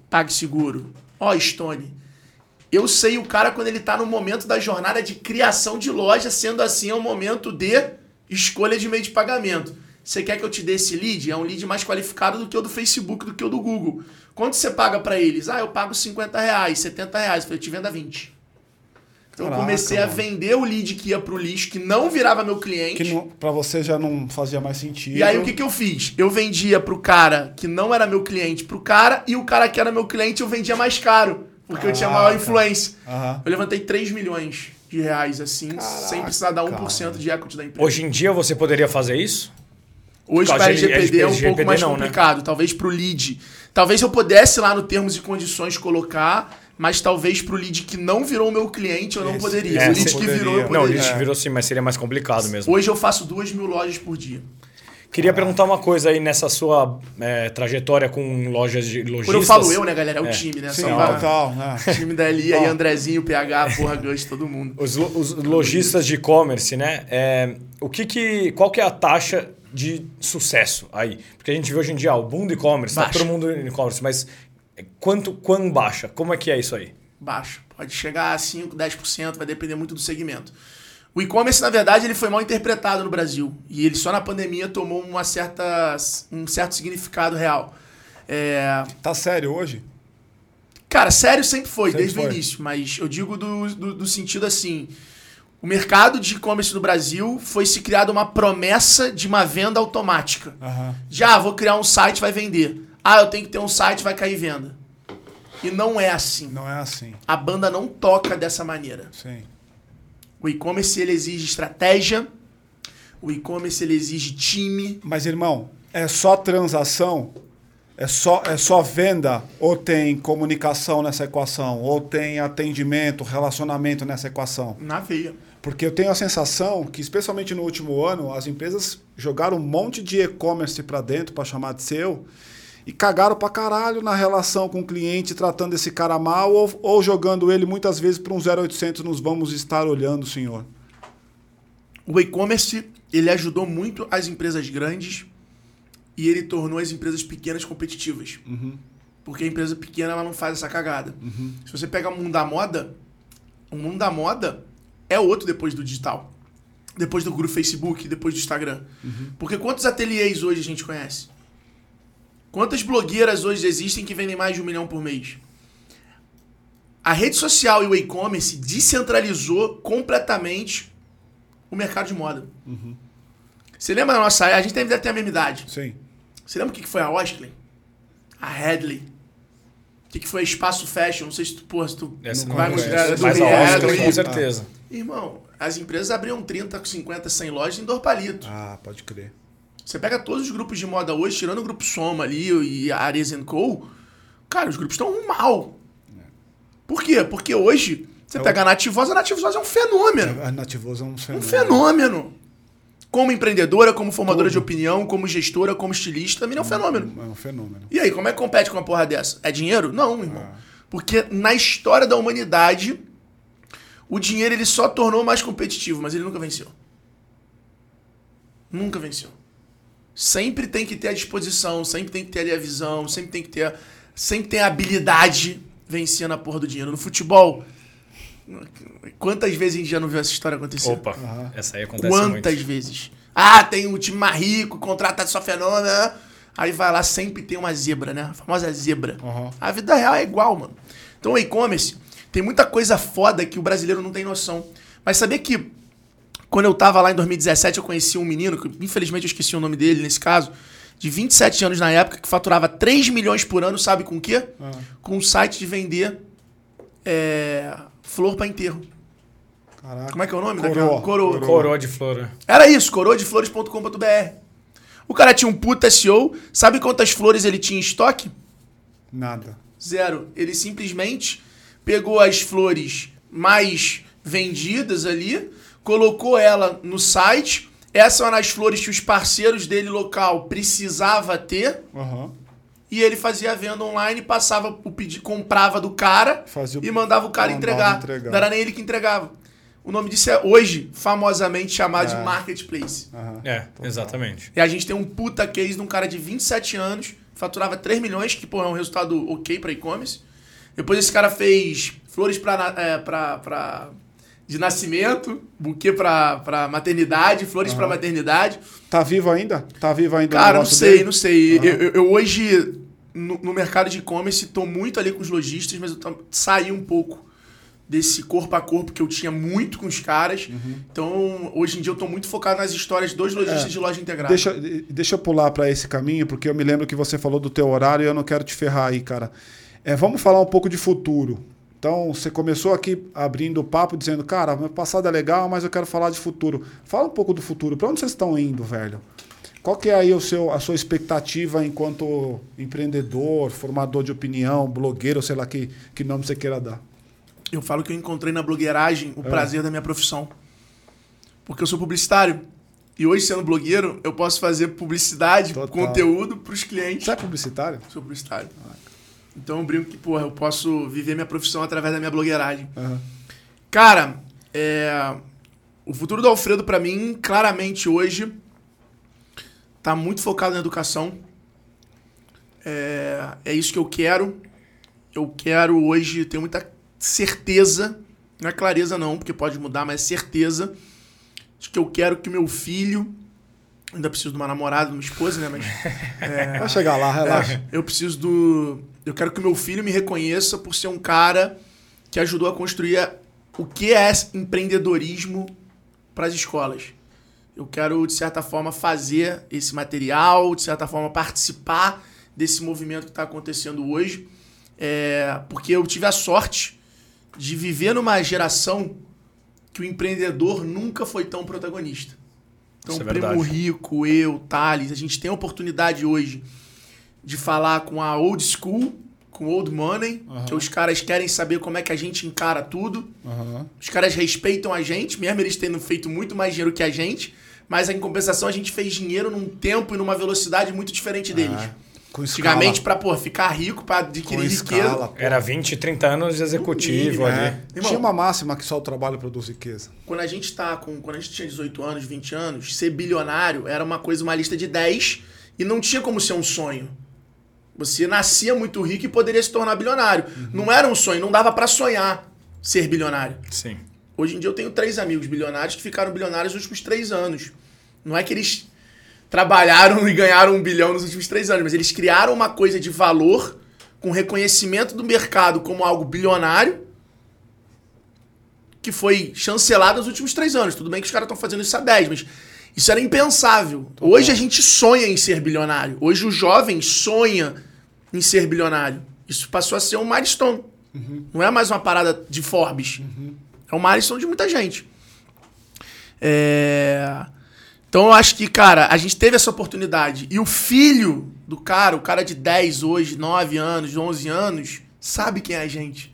PagSeguro, ó, Stone. Eu sei o cara quando ele tá no momento da jornada de criação de loja, sendo assim, é um momento de escolha de meio de pagamento. Você quer que eu te dê esse lead? É um lead mais qualificado do que o do Facebook, do que o do Google. Quanto você paga pra eles? Ah, eu pago 50 reais, 70 reais. Eu falei, eu te vendo a 20. Então eu Caraca, comecei a vender o lead que ia pro lixo, que não virava meu cliente. Que não, pra você já não fazia mais sentido. E aí o que, que eu fiz? Eu vendia pro cara que não era meu cliente pro cara, e o cara que era meu cliente eu vendia mais caro. Porque eu tinha maior Caraca. influência. Aham. Eu levantei 3 milhões de reais, assim, sem precisar dar 1% de equity da empresa. Hoje em dia você poderia fazer isso? Hoje para LGPD é um LGPD pouco mais não, né? complicado. Talvez pro lead. Talvez eu pudesse lá no termos e condições colocar, mas talvez pro lead que não virou meu cliente eu não Esse- poderia. é, o lead que poderia. virou eu Não, o poderia. lixo virou sim, mas seria mais complicado mesmo. Hoje eu faço 2 mil lojas por dia. Queria perguntar uma coisa aí nessa sua é, trajetória com lojas de lojistas. Quando eu falo eu, né, galera? É o time, né? Sim, total. né? time da Eli aí. Andrezinho, PH, porra, Gus, todo mundo. Os, lo- os lojistas de e-commerce, né? É, o que que, qual que é a taxa de sucesso aí? Porque a gente vê hoje em dia o boom do e-commerce, tá todo mundo em e-commerce, mas quanto, quão baixa? Como é que é isso aí? Baixo. Pode chegar a 5, 10%, vai depender muito do segmento. O e-commerce, na verdade, ele foi mal interpretado no Brasil. E ele só na pandemia tomou uma certa, um certo significado real. É, Tá sério hoje? Cara, sério sempre foi, Sempre desde o foi. início. Mas eu digo do, do, do sentido assim: o mercado de e-commerce no Brasil foi se criada uma promessa de uma venda automática. Aham. Já, vou criar um site, vai vender. Ah, eu tenho que ter um site, vai cair venda. E não é assim. Não é assim. A banda não toca dessa maneira. Sim. O e-commerce ele exige estratégia. O e-commerce ele exige time. Mas, irmão, é só transação? É só, é só venda? Ou tem comunicação nessa equação? Ou tem atendimento, relacionamento nessa equação? Na veia. Porque eu tenho a sensação que, especialmente no último ano, as empresas jogaram um monte de e-commerce para dentro para chamar de seu e cagaram pra caralho na relação com o cliente, tratando esse cara mal ou, ou jogando ele muitas vezes para um 0800 nos vamos estar olhando, senhor. O e-commerce ele ajudou muito as empresas grandes e ele tornou as empresas pequenas competitivas. Porque a empresa pequena ela não faz essa cagada. Se você pega o mundo da moda, o mundo da moda é outro depois do digital. Depois do grupo Facebook, depois do Instagram. Porque quantos ateliês hoje a gente conhece? Quantas blogueiras hoje existem que vendem mais de um milhão por mês? A rede social e o e-commerce descentralizou completamente o mercado de moda. Você lembra da nossa A gente deve ter a mesma idade. Sim. Você lembra o que que foi a Osklen? A Headley? O que que foi a Espaço Fashion? Não sei se tu, porra, se tu Essa não vai considerar Mas a Headley. com certeza. Irmão, as empresas abriam 30, 50, 100 lojas em Dorpalito. Ah, pode crer. Você pega todos os grupos de moda hoje, tirando o grupo Soma ali e a Ares Co, cara, os grupos estão mal. Por quê? Porque hoje, você É o- pega a Nativosa, a Nativosa é um fenômeno. A Nativosa é um Um fenômeno. fenômeno. Como empreendedora, como formadora Tudo. de opinião, como gestora, como estilista, também é um fenômeno. É um fenômeno. E aí, como é que compete com uma porra dessa? É dinheiro? Não, irmão. Porque na história da humanidade, o dinheiro ele só tornou mais competitivo, mas ele nunca venceu. Nunca venceu. Sempre tem que ter a disposição, sempre tem que ter ali a visão, sempre tem que ter, sempre tem a habilidade vencendo a porra do dinheiro. No futebol, quantas vezes a gente já não viu essa história acontecer? Opa, essa aí acontece Quantas muito. vezes? Ah, tem um time mais rico, contrata só fenômeno. né? Aí vai lá, sempre tem uma zebra, né? A famosa zebra. Uhum. A vida real é igual, mano. Então o e-commerce tem muita coisa foda que o brasileiro não tem noção. Mas sabia que quando eu tava lá em 2017, eu conheci um menino, que infelizmente eu esqueci o nome dele nesse caso, de 27 anos na época, que faturava 3 milhões por ano, sabe com o quê? Com um site de vender é, flor pra enterro. Caraca. Como é que é o nome? Coroa. daquela? Coroa. Coroa de flor. né? Era isso, coroadeflores.com.br. O cara tinha um puta SEO. Sabe quantas flores ele tinha em estoque? Nada. Zero. Ele simplesmente pegou as flores mais vendidas ali, colocou ela no site. Essas eram as flores que os parceiros dele local precisava ter. Aham. E ele fazia a venda online, passava o pedido, comprava do cara Fazia e mandava o cara entregar. entregar. Não era nem ele que entregava. O nome disso é hoje famosamente chamado É. de marketplace. aham. É, exatamente. E a gente tem um puta case de um cara de 27 anos, faturava 3 milhões, que pô, é um resultado ok pra e-commerce. Depois esse cara fez flores pra, é, pra, pra- de nascimento, buquê pra, pra maternidade, flores pra maternidade. Tá vivo ainda? Tá vivo ainda Cara, não sei, dele? não sei. Eu, eu- eu hoje, no, no mercado de e-commerce, tô muito ali com os lojistas, mas eu tam- saí um pouco desse corpo a corpo que eu tinha muito com os caras. Uhum. Então, hoje em dia eu tô muito focado nas histórias dos lojistas É. de loja integrada. Deixa, deixa eu pular para esse caminho, porque eu me lembro que você falou do teu horário e eu não quero te ferrar aí, cara. É, vamos falar um pouco de futuro. Então, você começou aqui abrindo o papo, dizendo, cara, meu passado é legal, mas eu quero falar de futuro. Fala um pouco do futuro. Para onde vocês estão indo, velho? Qual que é aí o seu, a sua expectativa enquanto empreendedor, formador de opinião, blogueiro, sei lá que, que nome você queira dar? Eu falo que eu encontrei na blogueiragem É. o prazer da minha profissão. Porque eu sou publicitário. E hoje, sendo blogueiro, eu posso fazer publicidade, Total. conteúdo pros clientes. Você é publicitário? Sou publicitário. Então eu brinco que, porra, eu posso viver minha profissão através da minha blogueiragem. Aham. Cara, é, o futuro do Alfredo, pra mim, claramente hoje, tá muito focado na educação. É, é isso que eu quero. Eu quero hoje ter muita certeza, não é clareza não, porque pode mudar, mas é certeza de que eu quero que meu filho, ainda preciso de uma namorada, de uma esposa, né, mas é, Vai chegar lá, relaxa. é, eu preciso do. Eu quero que meu filho me reconheça por ser um cara que ajudou a construir a- o que é empreendedorismo para as escolas. Eu quero, de certa forma, fazer esse material, de certa forma, participar desse movimento que está acontecendo hoje. É, porque eu tive a sorte de viver numa geração que o empreendedor nunca foi tão protagonista. Então, Isso é Primo. Rico, eu, Thales, a gente tem a oportunidade hoje de falar com a old school, com old money, que os caras querem saber como é que a gente encara tudo. Aham. Os caras respeitam a gente, mesmo eles tendo feito muito mais dinheiro que a gente, mas em compensação a gente fez dinheiro num tempo e numa velocidade muito diferente deles. É, escala. Antigamente, pra pô, ficar rico, pra com adquirir escala. riqueza. pô. Era 20, 30 anos de executivo mínimo, ali. É. Irmão, Tinha uma máxima que só o trabalho produz riqueza. Quando a gente tá com. Quando a gente tinha 18 anos, 20 anos, ser bilionário era uma coisa, uma lista de 10 e não tinha como ser um sonho. Você nascia muito rico e poderia se tornar bilionário. Não era um sonho, não dava pra sonhar ser bilionário. Sim. Hoje em dia eu tenho três amigos bilionários que ficaram bilionários nos últimos três anos. Não é que eles trabalharam e ganharam um bilhão nos últimos três anos, mas eles criaram uma coisa de valor com reconhecimento do mercado como algo bilionário que foi chancelado nos últimos três anos. Tudo bem que os caras estão fazendo isso há 10, mas isso era impensável. Hoje a gente sonha em ser bilionário. Hoje o jovem sonha em ser bilionário. Isso passou a ser um milestone. Não é mais uma parada de Forbes. É um milestone de muita gente. É... Então eu acho que, cara, a gente teve essa oportunidade. E o filho do cara, o cara de 10 hoje, 9 anos, 11 anos, sabe quem é a gente.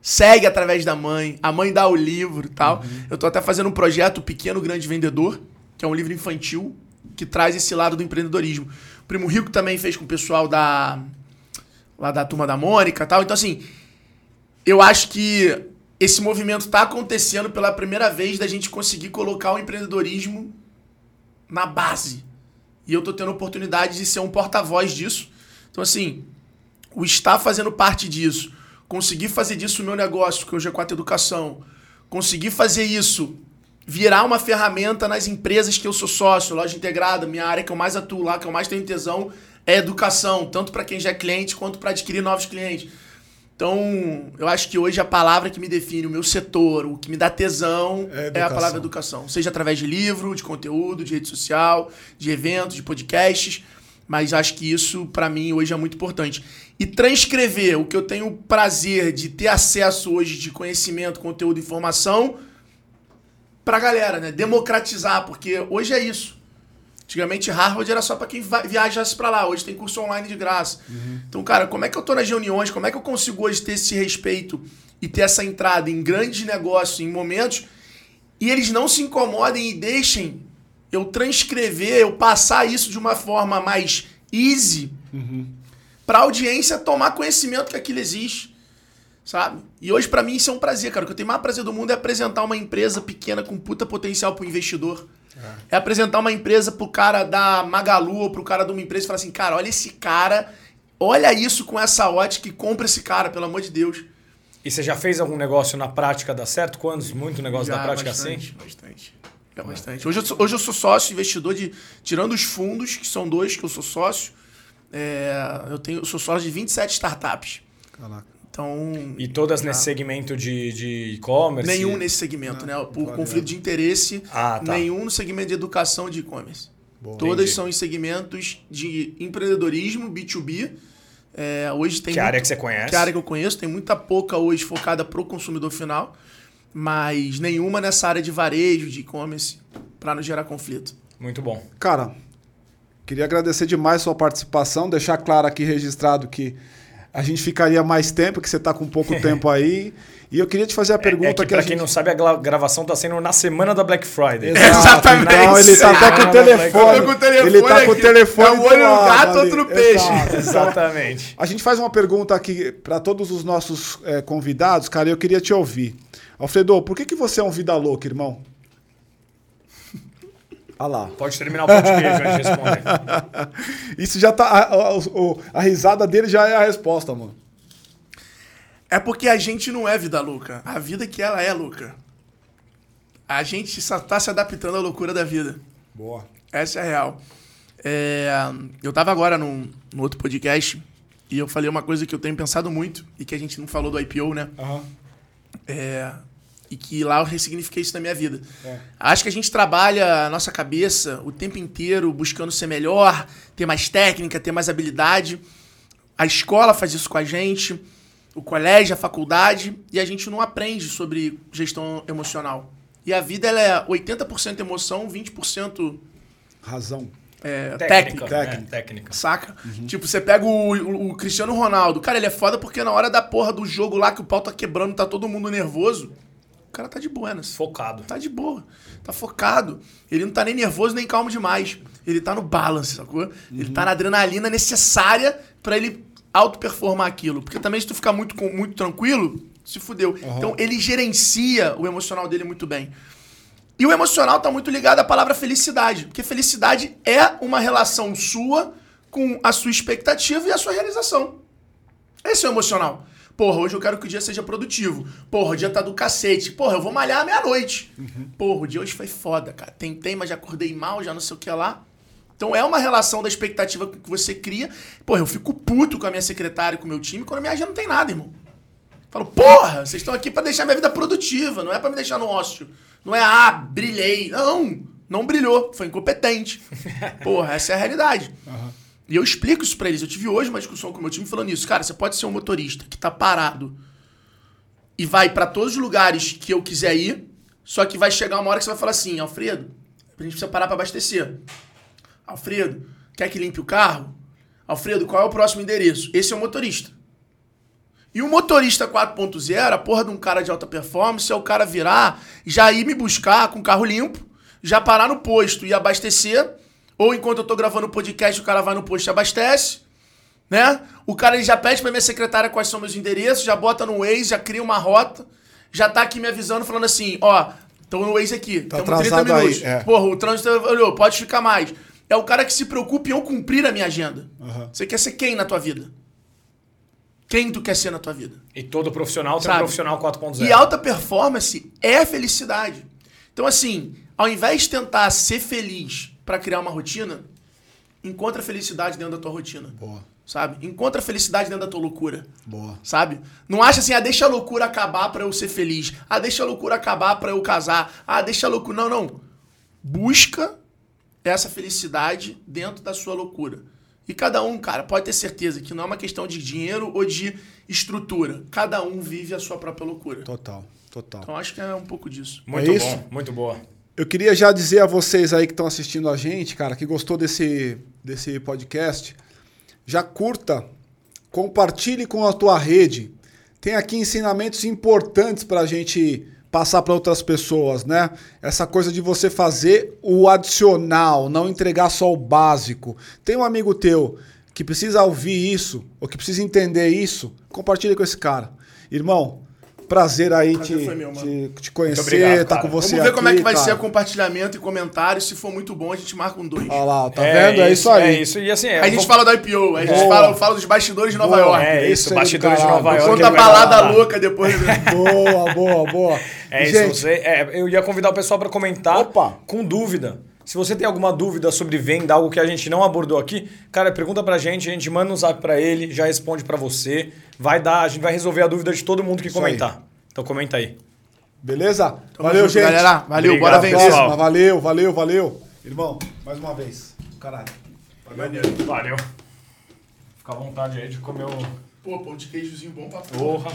Segue através da mãe. A mãe dá o livro e tal. Eu tô até fazendo um projeto Pequeno Grande Vendedor, que é um livro infantil que traz esse lado do empreendedorismo. Primo Rico também fez com o pessoal da lá da turma da Mônica e tal. Então, assim, eu acho que esse movimento está acontecendo pela primeira vez da gente conseguir colocar o empreendedorismo na base. E eu tô tendo oportunidade de ser um porta-voz disso. Então, assim, o estar fazendo parte disso, conseguir fazer disso o meu negócio, que é o G4 Educação, conseguir fazer isso virar uma ferramenta nas empresas que eu sou sócio, loja integrada, minha área que eu mais atuo lá, que eu mais tenho tesão, é educação, tanto para quem já é cliente quanto para adquirir novos clientes. Então, eu acho que hoje a palavra que me define o meu setor, o que me dá tesão, É é, a palavra educação. Seja através de livro, de conteúdo, de rede social, de eventos, de podcasts. Mas acho que isso, para mim, hoje é muito importante. E transcrever o que eu tenho prazer de ter acesso hoje de conhecimento, conteúdo, informação pra galera, né? Democratizar, porque hoje é isso. Antigamente, Harvard era só pra quem viajasse pra lá. Hoje tem curso online de graça. Então, cara, como é que eu tô nas reuniões? Como é que eu consigo hoje ter esse respeito e ter essa entrada em grandes negócios, em momentos, e eles não se incomodem e deixem eu transcrever, eu passar isso de uma forma mais easy pra audiência tomar conhecimento que aquilo existe. Sabe? E hoje, pra mim, isso é um prazer, cara. O que eu tenho mais prazer do mundo é apresentar uma empresa pequena com puta potencial pro investidor. É. apresentar uma empresa pro cara da Magalu ou pro cara de uma empresa e falar assim, cara, olha esse cara, olha isso com essa ótica e compra esse cara, pelo amor de Deus. E você já fez algum negócio na prática dar certo? Quantos? Muito negócio Já, na prática bastante, assim? Bastante. Já bastante. Hoje eu, sou, hoje eu sou sócio, investidor de. Tirando os fundos, que são dois que eu sou sócio, é, eu, tenho, eu sou sócio de 27 startups. Caraca. Então. E todas nesse segmento de de e-commerce? Nenhum nesse segmento, né? Por conflito de interesse, Ah, tá. nenhum no segmento de educação de e-commerce. Todas Entendi. são em segmentos de empreendedorismo, B2B. É, hoje tem Que é a área muito- que você conhece? Que é a área que eu conheço, tem muita pouca hoje focada pro consumidor final, mas nenhuma nessa área de varejo, de e-commerce, para não gerar conflito. Muito bom. Cara, queria agradecer demais sua participação, deixar claro aqui registrado que a gente ficaria mais tempo, que você está com pouco tempo aí. E eu queria te fazer a pergunta é que, que pra a quem gente... não sabe, a gra- gravação tá sendo na semana da Black Friday. Exato, Exatamente. Então ele tá até com o telefone. Com o telefone ele tá com o aqui. telefone É um olho no gato, ali. outro peixe. Exato. Exatamente. A gente faz uma pergunta aqui para todos os nossos eh, convidados, cara, e eu queria te ouvir. Alfredo, por que, que você é um vida louca, irmão? Olha lá. Pode terminar o pão de queijo antes de responder. Isso já tá. A, a- a risada dele já é a resposta, mano. É porque a gente não é vida louca. A vida que ela é louca. A gente só tá se adaptando à loucura da vida. Boa. Essa é a real. É, eu tava agora num, num outro podcast e eu falei uma coisa que eu tenho pensado muito e que a gente não falou do IPO, né? É, e que lá eu ressignifiquei isso na minha vida. É. Acho que a gente trabalha a nossa cabeça o tempo inteiro buscando ser melhor, ter mais técnica, ter mais habilidade. A escola faz isso com a gente, o colégio, a faculdade, e a gente não aprende sobre gestão emocional. E a vida ela é 80% emoção, 20% Razão. é, Técnica. técnica. né? Técnica. Técnica. Saca? Tipo, você pega o, o- o Cristiano Ronaldo. Cara, ele é foda porque na hora da porra do jogo lá que o pau tá quebrando, tá todo mundo nervoso. O cara tá de buenas. Focado. Tá de boa. Tá focado. Ele não tá nem nervoso nem calmo demais. Ele tá no balance, sacou? Ele tá na adrenalina necessária pra ele auto-performar aquilo. Porque também se tu ficar muito, muito tranquilo, se fudeu. Então ele gerencia o emocional dele muito bem. E o emocional tá muito ligado à palavra felicidade. Porque felicidade é uma relação sua com a sua expectativa e a sua realização. Esse é o emocional. Porra, hoje eu quero que o dia seja produtivo. Porra, o dia tá do cacete. Porra, eu vou malhar à meia-noite. Porra, o dia hoje foi foda, cara. Tentei, mas já acordei mal, já não sei o que lá. Então é uma relação da expectativa que você cria. Porra, eu fico puto com a minha secretária e com o meu time quando a minha agenda não tem nada, irmão. Falo, porra, vocês estão aqui pra deixar minha vida produtiva, não é pra me deixar no ócio. Não é, ah, brilhei. Não, não brilhou, foi incompetente. Porra, essa é a realidade. E eu explico isso pra eles. Eu tive hoje uma discussão com o meu time falando isso. Cara, você pode ser um motorista que tá parado e vai pra todos os lugares que eu quiser ir, só que vai chegar uma hora que você vai falar assim, Alfredo, a gente precisa parar pra abastecer. Alfredo, quer que limpe o carro? Alfredo, qual é o próximo endereço? Esse é o motorista. E o motorista 4.0, a porra de um cara de alta performance, é o cara virar, já ir me buscar com o carro limpo, já parar no posto e abastecer, ou enquanto eu tô gravando o podcast, o cara vai no posto e abastece, né? O cara ele já pede pra minha secretária quais são meus endereços, já bota no Waze, já cria uma rota, já tá aqui me avisando, falando assim, ó, tô no Waze aqui, Tá tamo 30 atrasado aí, minutos. é. Porra, o trânsito olhou, pode ficar mais. É o cara que se preocupa em eu cumprir a minha agenda. Aham. Você quer ser quem na tua vida? Quem tu quer ser na tua vida? E todo profissional tem um Sabe? profissional 4.0. E alta performance é felicidade. Então, assim, ao invés de tentar ser feliz pra criar uma rotina, encontra felicidade dentro da tua rotina. Boa, Sabe? Encontra felicidade dentro da tua loucura. boa. Sabe? Não acha assim, ah, deixa a loucura acabar pra eu ser feliz. Ah, deixa a loucura acabar pra eu casar. Ah, deixa a loucura. Não, não. Busca essa felicidade dentro da sua loucura. E cada um, cara, pode ter certeza que não é uma questão de dinheiro ou de estrutura. Cada um vive a sua própria loucura. Total, total. Então acho que é um pouco disso. Muito É isso? bom, muito boa. Eu queria já dizer a vocês aí que estão assistindo a gente, cara, que gostou desse, desse podcast, já curta, compartilhe com a tua rede. Tem aqui ensinamentos importantes para a gente passar para outras pessoas, né? Essa coisa de você fazer o adicional, não entregar só o básico. Tem um amigo teu que precisa ouvir isso, ou que precisa entender isso, compartilhe com esse cara. Irmão, prazer aí Prazer te, meu, te, te conhecer, obrigado, tá cara. com você Vamos ver como é aqui, que vai cara. ser compartilhamento e comentário. Se for muito bom, a gente marca um dois. Olha lá, tá vendo? É isso aí. É isso. E assim, é, Aí a gente vou- fala do IPO, aí a gente Boa. fala, fala dos bastidores de Nova Boa. York. É Isso isso, bastidores de. Nova York. Conta a balada louca depois. Boa, boa, boa. É Gente, isso. Você, é, eu ia convidar o pessoal para comentar Opa. com dúvida. Se você tem alguma dúvida sobre venda, algo que a gente não abordou aqui, cara, pergunta pra gente, a gente manda um zap pra ele, já responde pra você. Vai dar, a gente vai resolver a dúvida de todo mundo que Isso comentar. Então comenta aí. beleza? Tamo valeu, junto, gente. galera. Valeu, Obrigado, bora vender. pessoal. próxima. Valeu, valeu, valeu. Irmão, mais uma vez. Caralho. Maneiro. Valeu. Fica à vontade aí de comer o. Pô, pão de queijozinho bom pra porra. Porra.